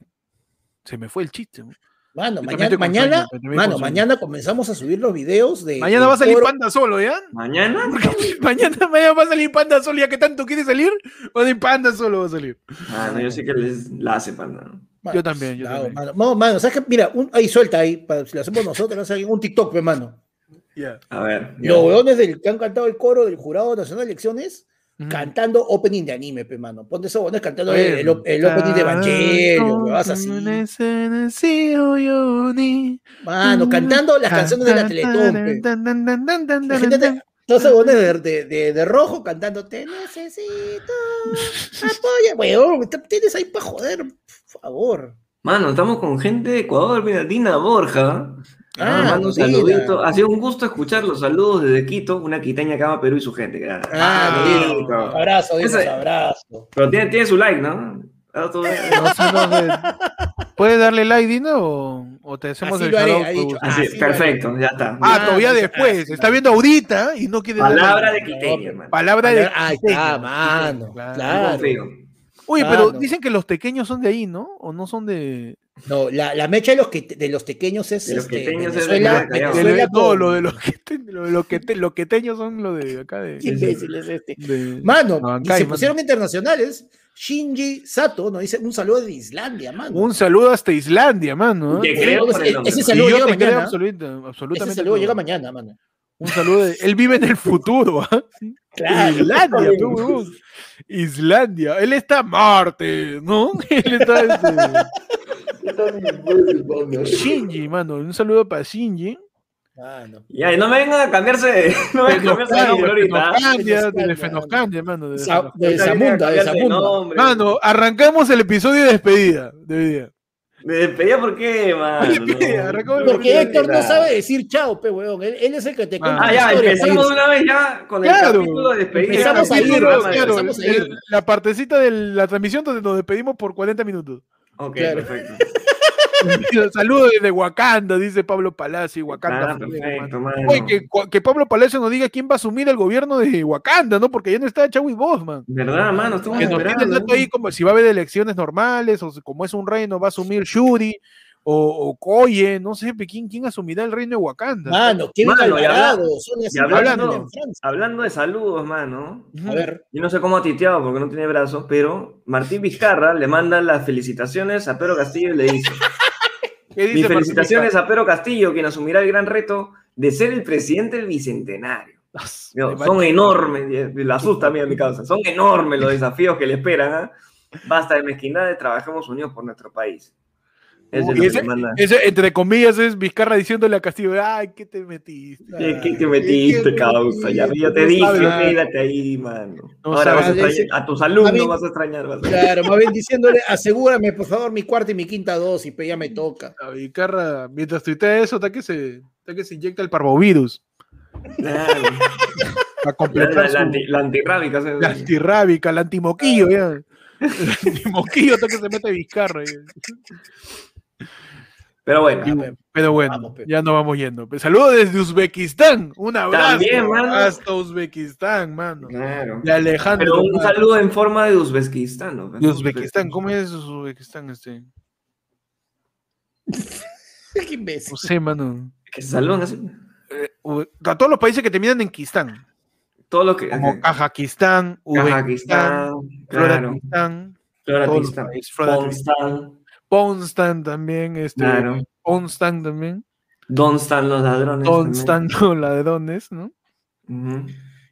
se me fue el chiste. ¿no? Mano, mañana, mañana, sueño, mano, mañana comenzamos a subir los videos de. Mañana va a salir. Panda solo, ¿ya? ¿Mañana? mañana, mañana va a salir Panda solo, ya que tanto quiere salir. Va a salir Panda solo, va a salir. Ah, no, yo sé que les la hace panda. Mano, Yo también, yo claro, también. Mano, No, mano, ¿sabes qué? Mira, un- ahí suelta ahí, para, si lo hacemos nosotros, hace un TikTok, pe, mano. Ya. A ver. Los huevones del, que han cantado el coro del Jurado Nacional de Elecciones, Cantando opening de anime, pe, mano. Ponte esos huevones cantando el, el- el opening de Evangelio, huevadas así. Mano, cantando las canciones de la Teletón, pe. La gente te- todos esos huevones de, de, de- de rojo cantando Te necesito, apoya, weón, te- tienes ahí para joder, por favor. Mano, estamos con gente de Ecuador, mira, Dina Borja. Ah, mando un saludito. Ha sido un gusto escuchar los saludos desde Quito, una quiteña que ama Perú y su gente. Ah, Ah, Quito. abrazo, dinos, Ese- abrazo. Pero tiene, tiene su like, ¿no? Ah. No ¿Puedes darle like, Dina, o, o te hacemos Así el Ah, sí, perfecto, ya está. Ah, Ah, todavía no, después. ah, Está viendo ahorita y no quiere Palabra de quiteña, hermano. Palabra de. Ahí está, mano. Claro. Claro. Oye, Ah, pero no. dicen que los pequeños son de ahí, ¿no? ¿O no son de.? No, la, la mecha de los, que, de los tequeños es De los este, queteños es Venezuela, Venezuela no, lo de los que lo de los que los queteños son lo de acá de. Qué imbécil es este. de- Mano, No, y se hay, mano. pusieron internacionales. Shinji Sato nos dice un saludo de Islandia, mano. Un saludo hasta Islandia, mano. Te ¿eh? creo Ese- ese saludo llega te creo mañana. absoluta- Ese absolutamente. saludo todo. llega mañana, mano. Un saludo de. Él vive en el futuro, ¿ah? Claro. Islandia, huevón. Islandia. Él está Marte, ¿no? Él está este, Shinji, mano. Un saludo para Shinji. Mano. Ya, y no me vengan a cambiarse de, no me vengan a cambiarse de ahorita. ¿ah? De Fenoscandia, mano. de Sa- de Zamunda, de Cambiarse Zamunda. nombre. Mano, arrancamos el episodio de despedida. De día. ¿Me despedía por qué, mano? Despedida, el Porque. Héctor no sabe decir chao, pe, weón. Él, él es el que te cuenta Ah, Ah, la ya, empezamos pues. de una vez ya con el Claro. capítulo de despedida. Empezamos a ir, Claro, empezamos a el- ir. la partecita de la transmisión donde nos despedimos por 40 minutos. Ok, Claro. perfecto. Saludos desde Wakanda, dice Pablo Palacio. Wakanda. Ah, perfecto, mano. mano. Oye, que, que Pablo Palacio nos diga quién va a asumir el gobierno de Wakanda, ¿no? Porque ya no está Chadwick Boseman. ¿Verdad, mano? Estamos Que nos tiene el esperando. dato ahí como si va a haber elecciones normales, o como es un reino, va a asumir Shuri o, o Koye, no sé, ¿quién, quién asumirá el reino de Wakanda? Mano, Kevin Mano, Alvarado, y hablando- de saludos, mano. A ver, Yo no sé cómo ha titeado porque no tiene brazos, pero Martín Vizcarra le manda las felicitaciones a Pedro Castillo y le dice: ¿Qué dice Mis felicitaciones a Pedro Castillo, quien asumirá el gran reto de ser el presidente del bicentenario. Son enormes, la asusta a mí a mi causa, son enormes los desafíos que le esperan. ¿ah? Basta de mezquindades, trabajemos unidos por nuestro país. Es ese-. Ese, entre comillas, es Vizcarra diciéndole a Castillo, ay, ¿qué te metiste? ¿Qué, qué te metiste, qué causa? Ya, te no dije, quédate ahí, mano. No Ahora vas a, extrañar- a tus alumnos vas a extrañar. vas a- Claro, más bien diciéndole, asegúrame por favor mi cuarta y mi quinta dosis, pero ya me toca. A Vizcarra, mientras tuitea eso, está que se, está que se inyecta el parvovirus Claro. para La, completar la, antirrábica. ¿sabes? la antirrábica, la antimoquillo, ya. El antimoquillo hasta que se mete Vizcarra. ya. Pero bueno. Pero bueno, Vamos, ya no vamos yendo. Saludos desde Uzbekistán. Un abrazo. También, mano. Hasta Uzbekistán, mano. Claro. De Alejandro. Pero un mano. saludo en forma de Uzbekistán. ¿no? De Uzbekistán. ¿Cómo es Uzbekistán? Este? Qué imbécil. No sé, mano. Que saludan así. Eh, a todos los países que terminan en Kistán. Todo lo que. Como Kazajistán, Uzbekistán, Floratistán. Floratistán, Ponstan. También, este, Claro. Ponstan también, ¿Dónde están los ladrones? Ponstan los ladrones, ¿no?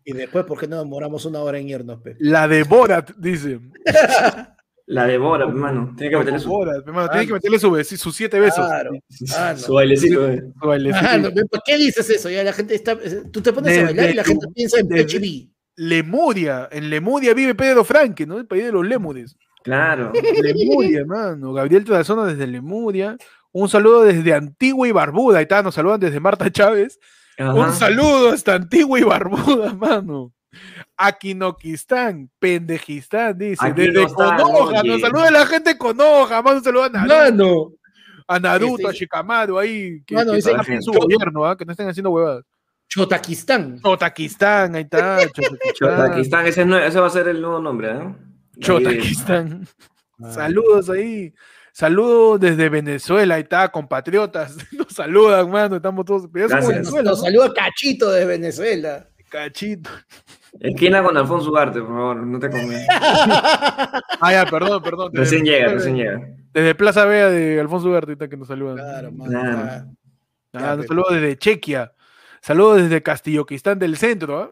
Y después, ¿por qué no demoramos una hora en irnos, pe? La de Borat, dice. La devora, hermano. Tiene que meterle su, Borat, hermano, Ah, tiene que meterle su, sus siete besos. Claro. Ah, no. su bailecito. eh. Su bailecito. Ah, no, ¿Por qué dices eso? Ya la gente está. Tú te pones Desde a bailar y la gente piensa en PHB. Lemuria, en Lemuria vive Pedro Franque, ¿no? El país de los lémures. Claro. Lemuria, hermano. Gabriel Trazona desde Lemuria. Un saludo desde Antigua y Barbuda. Ahí está, nos saludan desde Marta Chávez. Ajá. Un saludo hasta Antigua y Barbuda, mano. Aquinoquistán, Pendejistán, dice. Desde Aquinostán, Conoja, nos saluda la gente de Conoja, mano. Un saludo a Naruto, Mano, a, Naruto, a Este- Shikamaru ahí. Que, Mano, que su gobierno, ¿ah? que no estén haciendo huevadas. Chotaquistán. Chotaquistán, ahí está. Chotaquistán. Chotaquistán, ese, es nue- ese va a ser el nuevo nombre, ¿no? Chotaquistán. Ah. Saludos ahí. Saludos desde Venezuela, ahí está, compatriotas. Nos saludan, mano. Estamos todos. Venezuela, Nos ¿no? saluda Cachito de Venezuela. Cachito. Esquina con Alfonso Ugarte, por favor, no te comes. Ah, ya, perdón, perdón. Recién Desde- llega, recién llega. Desde Plaza Vea de Alfonso Ugarte, ahí está que nos saludan. Claro, mano. Claro. ah. Ah, nos saludos desde Chequia. Saludos desde Castilloquistán del centro. ¿ah?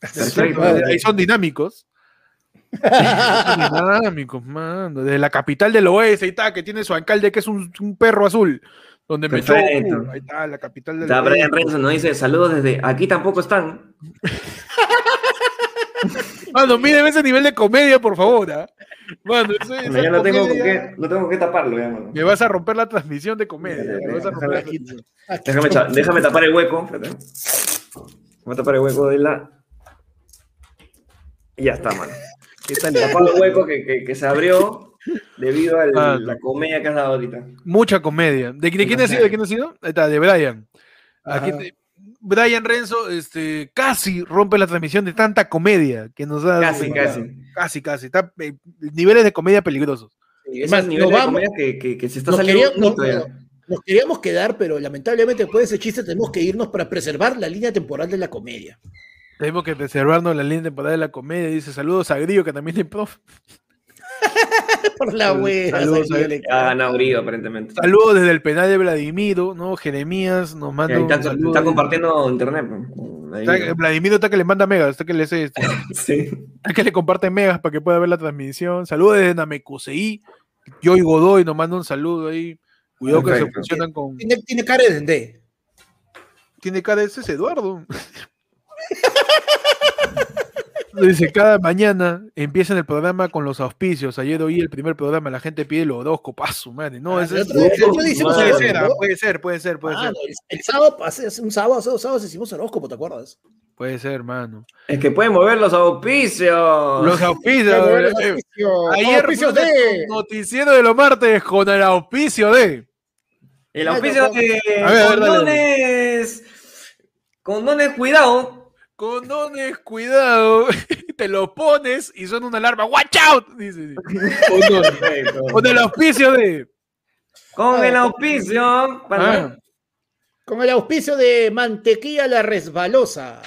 Del Perfecto. centro, Ahí son dinámicos. Dinámicos, mano. Desde la capital del oeste, ahí está, que tiene su alcalde, que es un, un perro azul. Donde me Perfecto. Ahí está, la capital del Está Brian. Renzo, nos dice saludos desde aquí tampoco están. Mano, míreme ese nivel de comedia, por favor. ¿ah? Mano, esa ya no tengo, qué, no tengo que taparlo, ya, mano. Me vas a romper la transmisión de comedia. Ya, ya, me vas a ya, romper la déjame- tapar el hueco. Voy a tapar el hueco de la. Y ya está, mano. ¿Qué tal? Tapado el hueco que, que, que se abrió debido a Ah, la comedia que has dado ahorita. Mucha comedia. ¿De, de quién ha sido? ¿De quién ha sido? Ahí está, de Brian. Aquí Ajá. te- Brian Renzo este, casi rompe la transmisión de tanta comedia que nos da. Casi, casi. Casi, casi. Está, eh, niveles de comedia peligrosos. Es más, niveles nos de vamos- comedia que, que, que se está nos saliendo queríamos-. Nos queríamos quedar, pero lamentablemente después de ese chiste tenemos que irnos para preservar la línea temporal de la comedia. Tenemos que preservarnos la línea temporada de la comedia. Dice saludos a Grillo, que también es prof. Por la wea. Saludos Saludos, a- Ha ganado Grillo, aparentemente. Saludos desde el penal de Vladimiro, ¿no? Jeremías nos Y manda está, saludo. está compartiendo internet. pues. Está- Vladimiro está que le manda megas, está que le, hace esto, Sí. está que le comparte megas para que pueda ver la transmisión. Saludos desde Namekusei. Joy Godoy nos manda un saludo ahí. Cuidado que se funcionan con. Tiene, tiene cara de dendé. Tiene cara ese es Eduardo. Dice, cada mañana empiezan el programa con los auspicios. Ayer oí el primer programa, la gente pide el horóscopo. Ah, su madre. No, Ah, es- hicimos puede ser, ah, puede ser, puede ser, puede Ah, ser. no, el, el sábado, un sábado, hace dos sábados hicimos horóscopo, ¿te acuerdas? Puede ser, hermano. Es que pueden mover los auspicios. Los auspicios. Los eh, auspicios, Ayer auspicios de... noticiero de los martes con el auspicio de. El auspicio de A ver, condones. Condones, cuidado. Condones, cuidado. Te lo pones y suena una alarma. ¡Watch out! Dice. Con el auspicio de. Con el auspicio. para- Ah, Con el auspicio de Mantequilla la Resbalosa.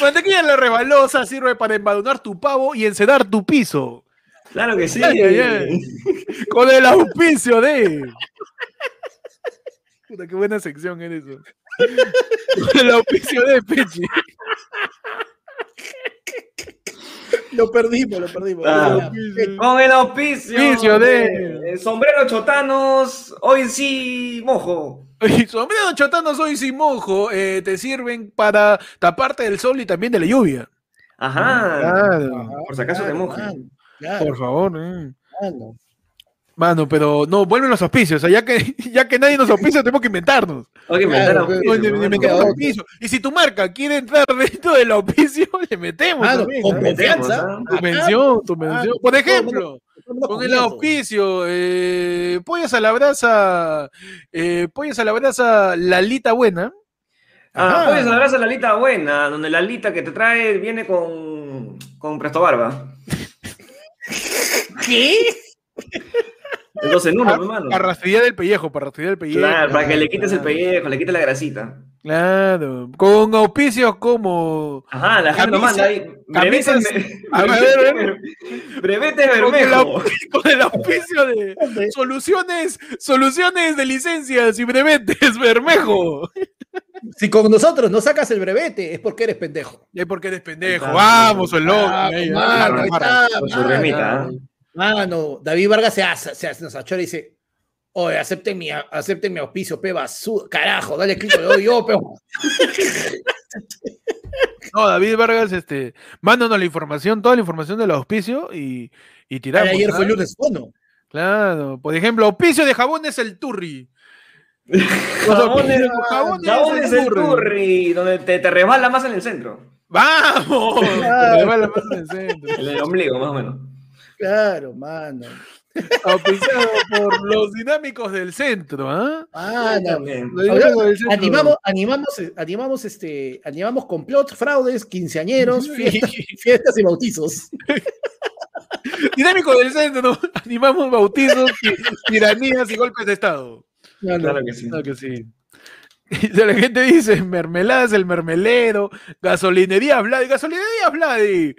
mantequilla la rebalosa sirve para embadurnar tu pavo y encedar tu piso. Claro que sí. Ay, ay, ay. Con el auspicio de. Puta, qué buena sección eres eso. Con el auspicio de Pechi. Lo perdimos, lo perdimos. Ah. Con el auspicio, Auspicio de- eh, Sombrero Chotanos, hoy sí mojo. Y sombrero chotano soy sin mojo, eh, te sirven para taparte del sol y también de la lluvia. Ajá. Claro, Por si acaso te claro, por favor. eh. Mano. Pero no, vuelven los auspicios. O sea, ya que, ya que nadie nos auspicia, tenemos que inventarnos. Y si tu marca quiere entrar dentro del auspicio, le metemos. Mano, también, con confianza. ¿ah? Tu mención, tu mención. Por todo ejemplo, con el auspicio, eh, pollas a la brasa, eh, pollas a la brasa, Lalita Buena. Ah, Ajá. hablar a la alita buena, donde la alita que te trae viene con, con Presto Barba. ¿Qué? Es dos en uno, hermano. Para rastrillar el pellejo, para rastrillar el pellejo. Claro, para que le quites el claro. pellejo, le quites la grasita. Claro, con auspicios como Ajá, la gente manda ahí. camisas- Brevetes, A ver, a ver, a ver. brevetes con el, Bermejo. con el auspicio de soluciones, soluciones de licencias y brevetes, Bermejo. Si con nosotros no sacas el brevete, es porque eres pendejo. Es porque eres pendejo. Claro. Vamos, el loco. Ah, ahí, mano. Mano, David Vargas se, hace, se hace- nos achora y dice, oye, acepten mi, acepten mi auspicio, pe basura. Carajo, dale clic, le doy yo, pe. No, David Vargas, este, mándanos la información, toda la información del auspicio y, y tiramos. Ayer ¿ah? fue lunes, bueno. Claro, por ejemplo, auspicio de jabones el turri. Jabones jabones el turri, donde te, te resbala más en el centro. ¡Vamos! Claro. Me va la mano en el centro. En el ombligo, más o menos. Claro, mano. Auspiciado por los dinámicos del centro, ¿ah? Mano. También. Los dinámicos del centro. Animamos, animamos, eh, animamos, este, animamos complots, fraudes, quinceañeros, fiestas, fiestas y bautizos. Dinámicos del centro, animamos bautizos, ti- tiranías y golpes de estado. Claro que sí. Claro que sí. Y la gente dice, mermeladas el mermelero, gasolinería Vladi, gasolinería Vladi.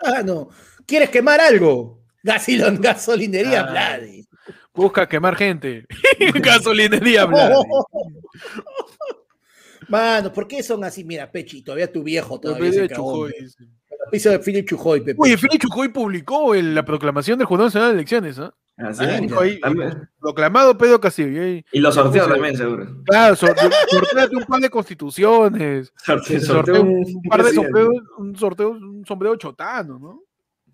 Ah, no. ¿Quieres quemar algo? Gasilon, gasolinería, Ah. Vladi. Busca quemar gente. gasolinería Vladi. Mano, ¿por qué son así? Mira, Pechi, todavía tu viejo todavía se de cagó. Piso de Philip Chujoy, Pepe. Oye, Félix Chujoy publicó el- la proclamación del Jurado Nacional de Elecciones, ¿ah? Así Ah, es. Ahí, También. proclamado Pedro Castillo. y ahí- Y los sorteos también, seguro. Claro, sor- sorteate un par de constituciones. Sorteo, Sorteo un, un par de sombreros, un sorteo, un sombrero chotano, ¿no?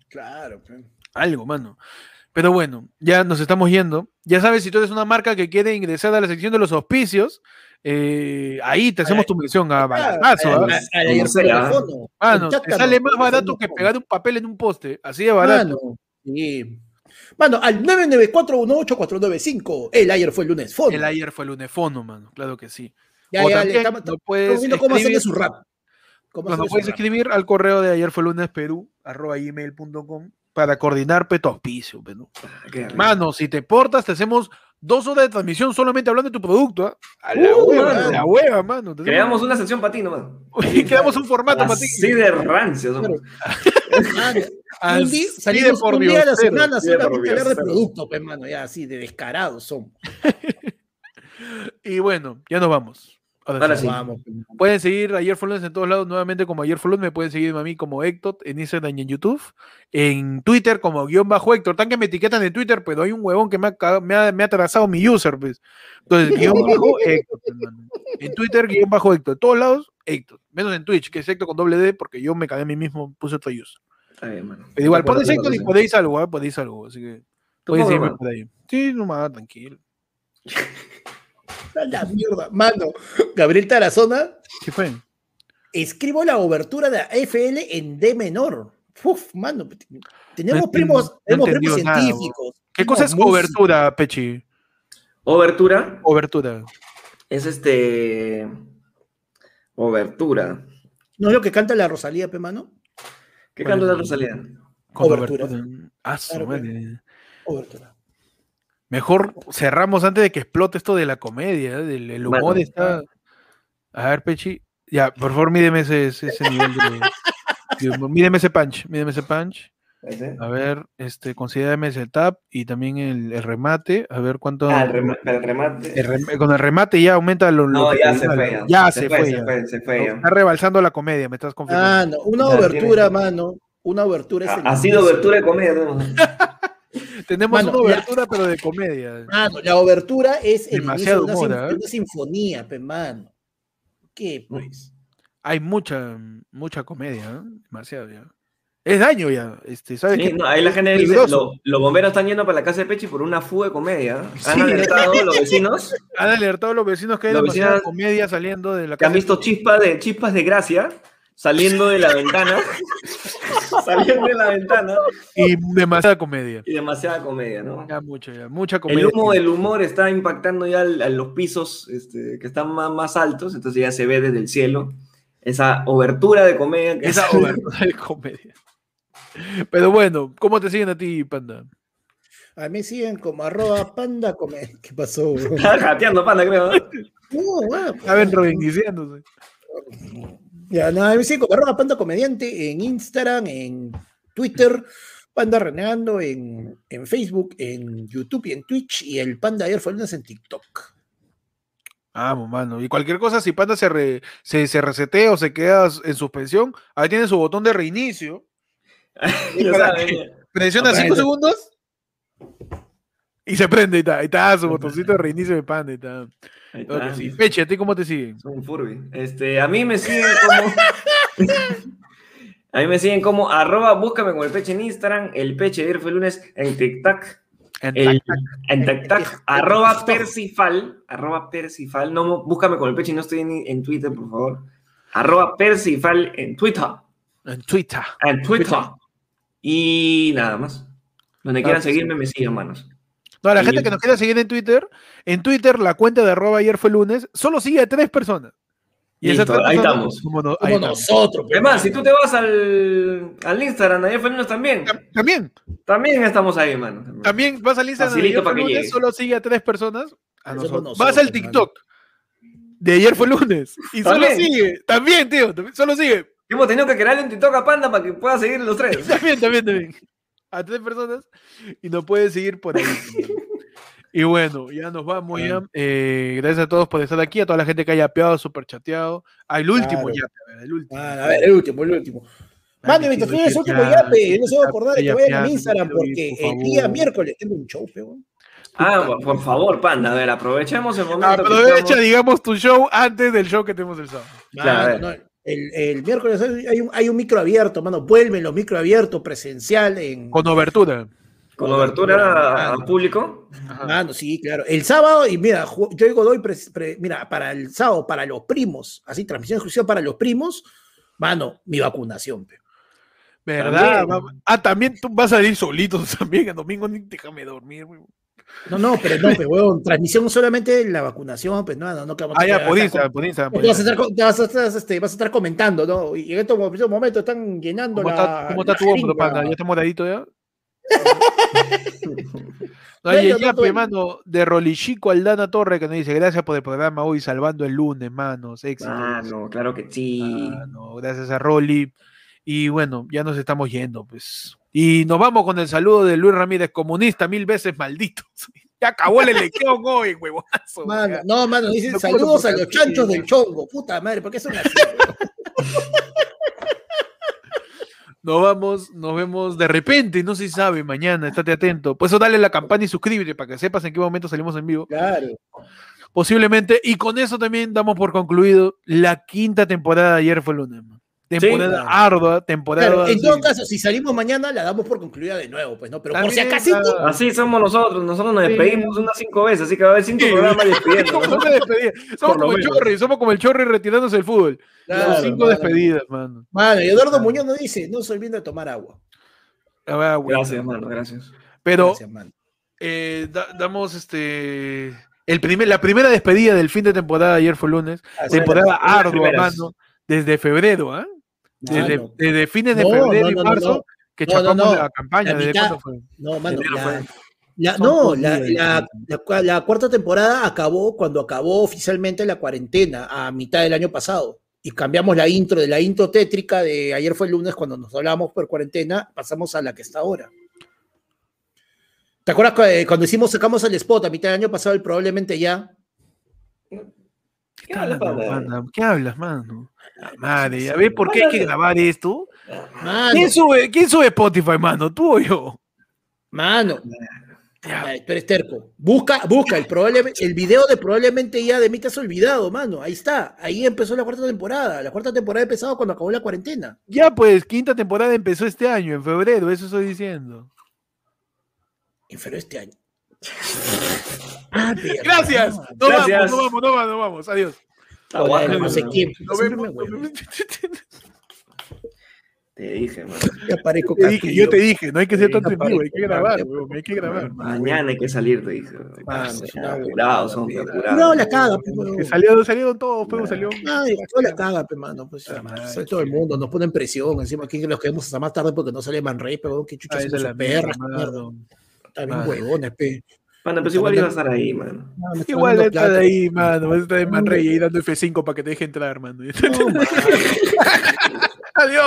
Claro, pe. Algo, mano. Pero bueno, ya nos estamos yendo. Ya sabes, si tú eres una marca que quiere ingresar a la sección de los auspicios, eh, ahí te hacemos tu mención a balazo. Mano, te sale más barato que pegar un papel en un poste. Así de barato. Mano, sí. Mano, al 99418-495. El ayer fue el lunes. Fono. El ayer fue el unefono, mano. Claro que sí. Ya, o ya, le también estamos, estamos puedes viendo cómo hacerle escribir- su rap. Cómo puedes su rap. escribir al correo de ayer fue lunes perú arroba gmail.com para coordinar pe, tu auspicio, pe, ¿no? Qué rico. Mano, si te portas, te hacemos dos horas de transmisión solamente hablando de tu producto. ¿ah? A la Uh, hueva, mano. a la hueva, mano. Te Creamos una sección para ti nomás. y creamos un formato para ti. Así de rancio somos. Un día, salimos por un día a la semana solamente a hablar de producto, mano. Ya así, de descarados somos. Y bueno, ya nos vamos. Ahora Ahora sí. Vamos, mano. Pueden seguir Ayer fue lunes en todos lados, nuevamente como Ayer fue lunes, me pueden seguir a mí como Héctor en Instagram y en YouTube, en Twitter como guion bajo Héctor, tan que me etiquetan en Twitter, pero hay un huevón que me ha, me ha, me ha atrasado mi user, pues. Entonces, guion bajo Héctor, hermano. En Twitter, guion bajo Héctor, en todos lados, Héctor, menos en Twitch, que es Héctor con doble D, porque yo me cagué a mí mismo, puse otro user. Está bien, mano. Pero igual, lo Héctor y podéis algo, podéis algo, así que podéis mano. por ahí. Sí, nomás, tranquilo. A la mierda. Mano, Gabriel Tarazona, ¿Qué fue? escribo la obertura de FL en D menor. Uf, mano. Tenemos No primos, entiendo- no tenemos primos nada, científicos. ¿Qué cosa es cobertura, Pechi? Obertura Cobertura. es este. Obertura. ¿No es lo que canta la Rosalía, pe, mano? ¿Qué Bueno, canto de Rosalía? Cobertura. cobertura. Ah. Obertura. Mejor cerramos antes de que explote esto de la comedia, ¿eh? del el humor Bueno. está. A ver, Pechi. Ya, por favor, mídeme ese, nivel de. Mídeme ese punch, mídeme ese punch. A ver, este, considérame el setup y también el, el remate. A ver cuánto. Ah, el, rema- el remate. el rem- con el remate ya aumenta lo, lo No, ya se fue. Ya, Ya se, fue. se ya. fue, se fue. Está rebalsando la comedia, me estás confirmando. Ah, no, una obertura, mano. Una obertura es Ha, ha sido obertura de comedia. ¿no? Tenemos Mano, una obertura, pero de comedia. Mano, la obertura es el Demasiado inicio de una, humor, sinf- ¿eh? una sinfonía, pe, mano. ¿Qué, pues? Hay mucha, mucha comedia, ¿no? Demasiado ya. Es daño ya. Este, ¿sabes Sí, no, ahí la gente dice, lo- los bomberos están yendo para la casa de Pechi por una fuga de comedia. Han Sí. alertado los vecinos Han alertado a los vecinos que hay demasiada vecinos- comedia saliendo de la que han casa. visto chispas de, chispas de gracia saliendo de la ventana. saliendo de la ventana. Y demasiada comedia. Y demasiada comedia, ¿no? Ya mucho, ya. Mucha comedia. El humo del humor está impactando ya al- a los pisos este, que están más, más altos, entonces ya se ve desde el cielo esa obertura de comedia. Que Esa obertura de comedia. Pero bueno, ¿cómo te siguen a ti, Panda? A mí siguen como arroba panda come- ¿Qué pasó? jateando, panda, creo. ¿no? No, bueno, A ver, Robin, diciéndose. Ya, no, a mí siguen como arroba panda comediante en Instagram, en Twitter, panda renegando en, en Facebook, en YouTube y en Twitch, y el panda ayer fue el lunes en TikTok. Vamos, mano. Y cualquier cosa, si Panda se, re- se, se resetea o se queda en suspensión, ahí tiene su botón de reinicio. Presiona Ah, 5 bueno. segundos y se prende y está. Ahí está su botoncito de reinicio de Panda. y está. Sí. Peche, ¿a ti cómo te siguen? Son Furby. Este, a mí me siguen como. a mí me siguen como arroba, búscame con el peche en Instagram, el peche de fue el lunes en TikTok, En el, tac, en TikTok, arroba Persifal, arroba Persifal, no, búscame con el peche, no estoy en, en Twitter, por favor. Arroba Persifal en Twitter, en Twitter. en Twitter. Y nada más. Donde quieran sí. seguirme, me siguen, manos. No, la Y- gente que nos quiera seguir en Twitter, en Twitter la cuenta de arroba ayer fue lunes, solo sigue a tres personas. esas Listo, ahí estamos. no- Como ahí nosotros. Además, si tú te vas al, al Instagram, ayer fue lunes también. También, También estamos ahí, mano. también vas al Instagram Facilito ayer fue lunes, llegue. solo sigue a tres personas. A nosotros. nosotros, Vas al. TikTok de ayer fue lunes y solo También. sigue, también, tío, también- solo sigue. Hemos tenido que crearle un TikTok a Panda para que pueda seguir los tres. También, también, también. A tres personas y nos pueden seguir por ahí. Y bueno, ya nos vamos ya. Eh, gracias a todos por estar aquí, a toda la gente que haya apeado, super chateado. Ah, el último Claro. ya, a ver, el último. Ah, a ver, el último, el último. Ah, Mande, mi mientras tío, tú eres ya, último ya, yape, no se va a acordar de que ya, vayan ya, a mi Instagram, porque por el día miércoles tengo un show, peón. Ah, por- favor, Panda, a ver, aprovechemos el momento. que Aprovecha, estamos- digamos, tu show antes del show que tenemos el sábado. Claro, no, el, el miércoles hay un, hay un micro abierto, mano. Vuelven los micro abiertos presencial en. Con obertura. Con obertura al público. Mano, sí, claro. El sábado, y mira, yo digo, doy, pre- mira, para el sábado, para los primos, así, transmisión exclusiva para los primos, mano, mi vacunación, pe. ¿Verdad? También. Ah, también tú vas a ir solito también el domingo, ni déjame dormir. weón. No, no, pero no, pe, weón, transmisión solamente la vacunación, pues no, no, no que vamos Ah, ya, Tú vas a estar, co- te vas a estar, este, vas a estar comentando, ¿no? Y en estos mo- estos momentos están llenando ¿Cómo la. está, cómo está la tu hombro, panda? ¿Ya está moradito ya? Oye, no, ya, no, pe, no. mano, de Rolichico Aldana Torre que nos dice, gracias por el programa hoy, salvando el lunes, manos, éxito. Ah, no, claro que sí. Ah, no, gracias a Rolly. Y bueno, ya nos estamos yendo, pues. Y nos vamos con el saludo de Luis Ramírez, comunista, mil veces malditos. Ya acabó el elección hoy, huevonazo. Mano, no, mano, dicen No saludos a los chanchos del chongo. Puta madre, ¿por qué son así? Nos vamos, nos vemos de repente, no se sabe, mañana, estate atento. Por eso dale la campana y suscríbete para que sepas en qué momento salimos en vivo. claro. Posiblemente, y con eso también damos por concluido la quinta temporada de ayer fue lunes. man. Temporada claro. ardua, temporada. Claro, en todo sí. caso, si salimos mañana, la damos por concluida de nuevo, pues, ¿no? Pero por si acaso, ah, Así somos nosotros, nosotros nos Sí. despedimos unas cinco veces, así que va a haber cinco Sí. programas despidiendo. Somos. Somos como el. Chorri, somos como el Chorri retirándose del fútbol. Claro, Son cinco mano. despedidas, mano. Mano, y Eduardo Muñoz nos dice, no se olviden de tomar agua. A ver, güey. Gracias, hermano, gracias. Pero Gracias, mano. eh, da- damos este el primer, la primera despedida del fin de temporada ayer fue lunes. Así temporada ardua, mano. Desde febrero, ¿ah? Desde, fines de No, febrero no, y marzo no. que No, no, chapamos no. la campaña. La ¿Desde mitad- cuándo fue? No, mano, la, fue. la- Son no, la, cuarta temporada acabó cuando acabó oficialmente la cuarentena, a mitad del año pasado. y cambiamos la intro de la intro tétrica de ayer fue el lunes cuando nos hablamos por cuarentena, pasamos a la que está ahora. ¿Te acuerdas cu- eh, cuando hicimos, sacamos el spot a mitad del año pasado, el probablemente ya? ¿Qué hablas, mano? ¿Qué hablas, mano? Madre, a ver, ¿por qué hay que grabar esto? Mano, ¿Quién sube, ¿Quién sube Spotify, mano? ¿Tú o yo? mano. Ay, tú eres terco. Busca, busca el, el video de probablemente ya de mí te has olvidado, mano. Ahí está. Ahí empezó la cuarta temporada. La cuarta temporada empezó cuando acabó la cuarentena. Ya, pues, quinta temporada empezó este año, en febrero, eso estoy diciendo. En febrero este año. Ah. Gracias. No Gracias. vamos, no vamos, no vamos, no vamos. Adiós. No sé quién. Me. Te dije. Ya parezco Te dije, yo te dije, no hay que ser en vivo, hay que grabar, weón, hay que grabar. Mañana hay que salir, te dije. Apurados, son apurados. No, la caga, pues, salió, salieron todos, pero salió. Ay, no la caga, mano. Pues, sale todo el mundo, nos ponen presión. Encima aquí los quedamos hasta más tarde porque no sale Manrey, pero qué chucha Ah, son esa es sus la perras, mierda, Madre. huevones, pe. Mano, pues igual iba a estar ahí, mano. No, Igual está plata. de ahí, mano. Vas a estar en Manrey ahí dando F5 para que te deje entrar, mano. No, mano. Adiós.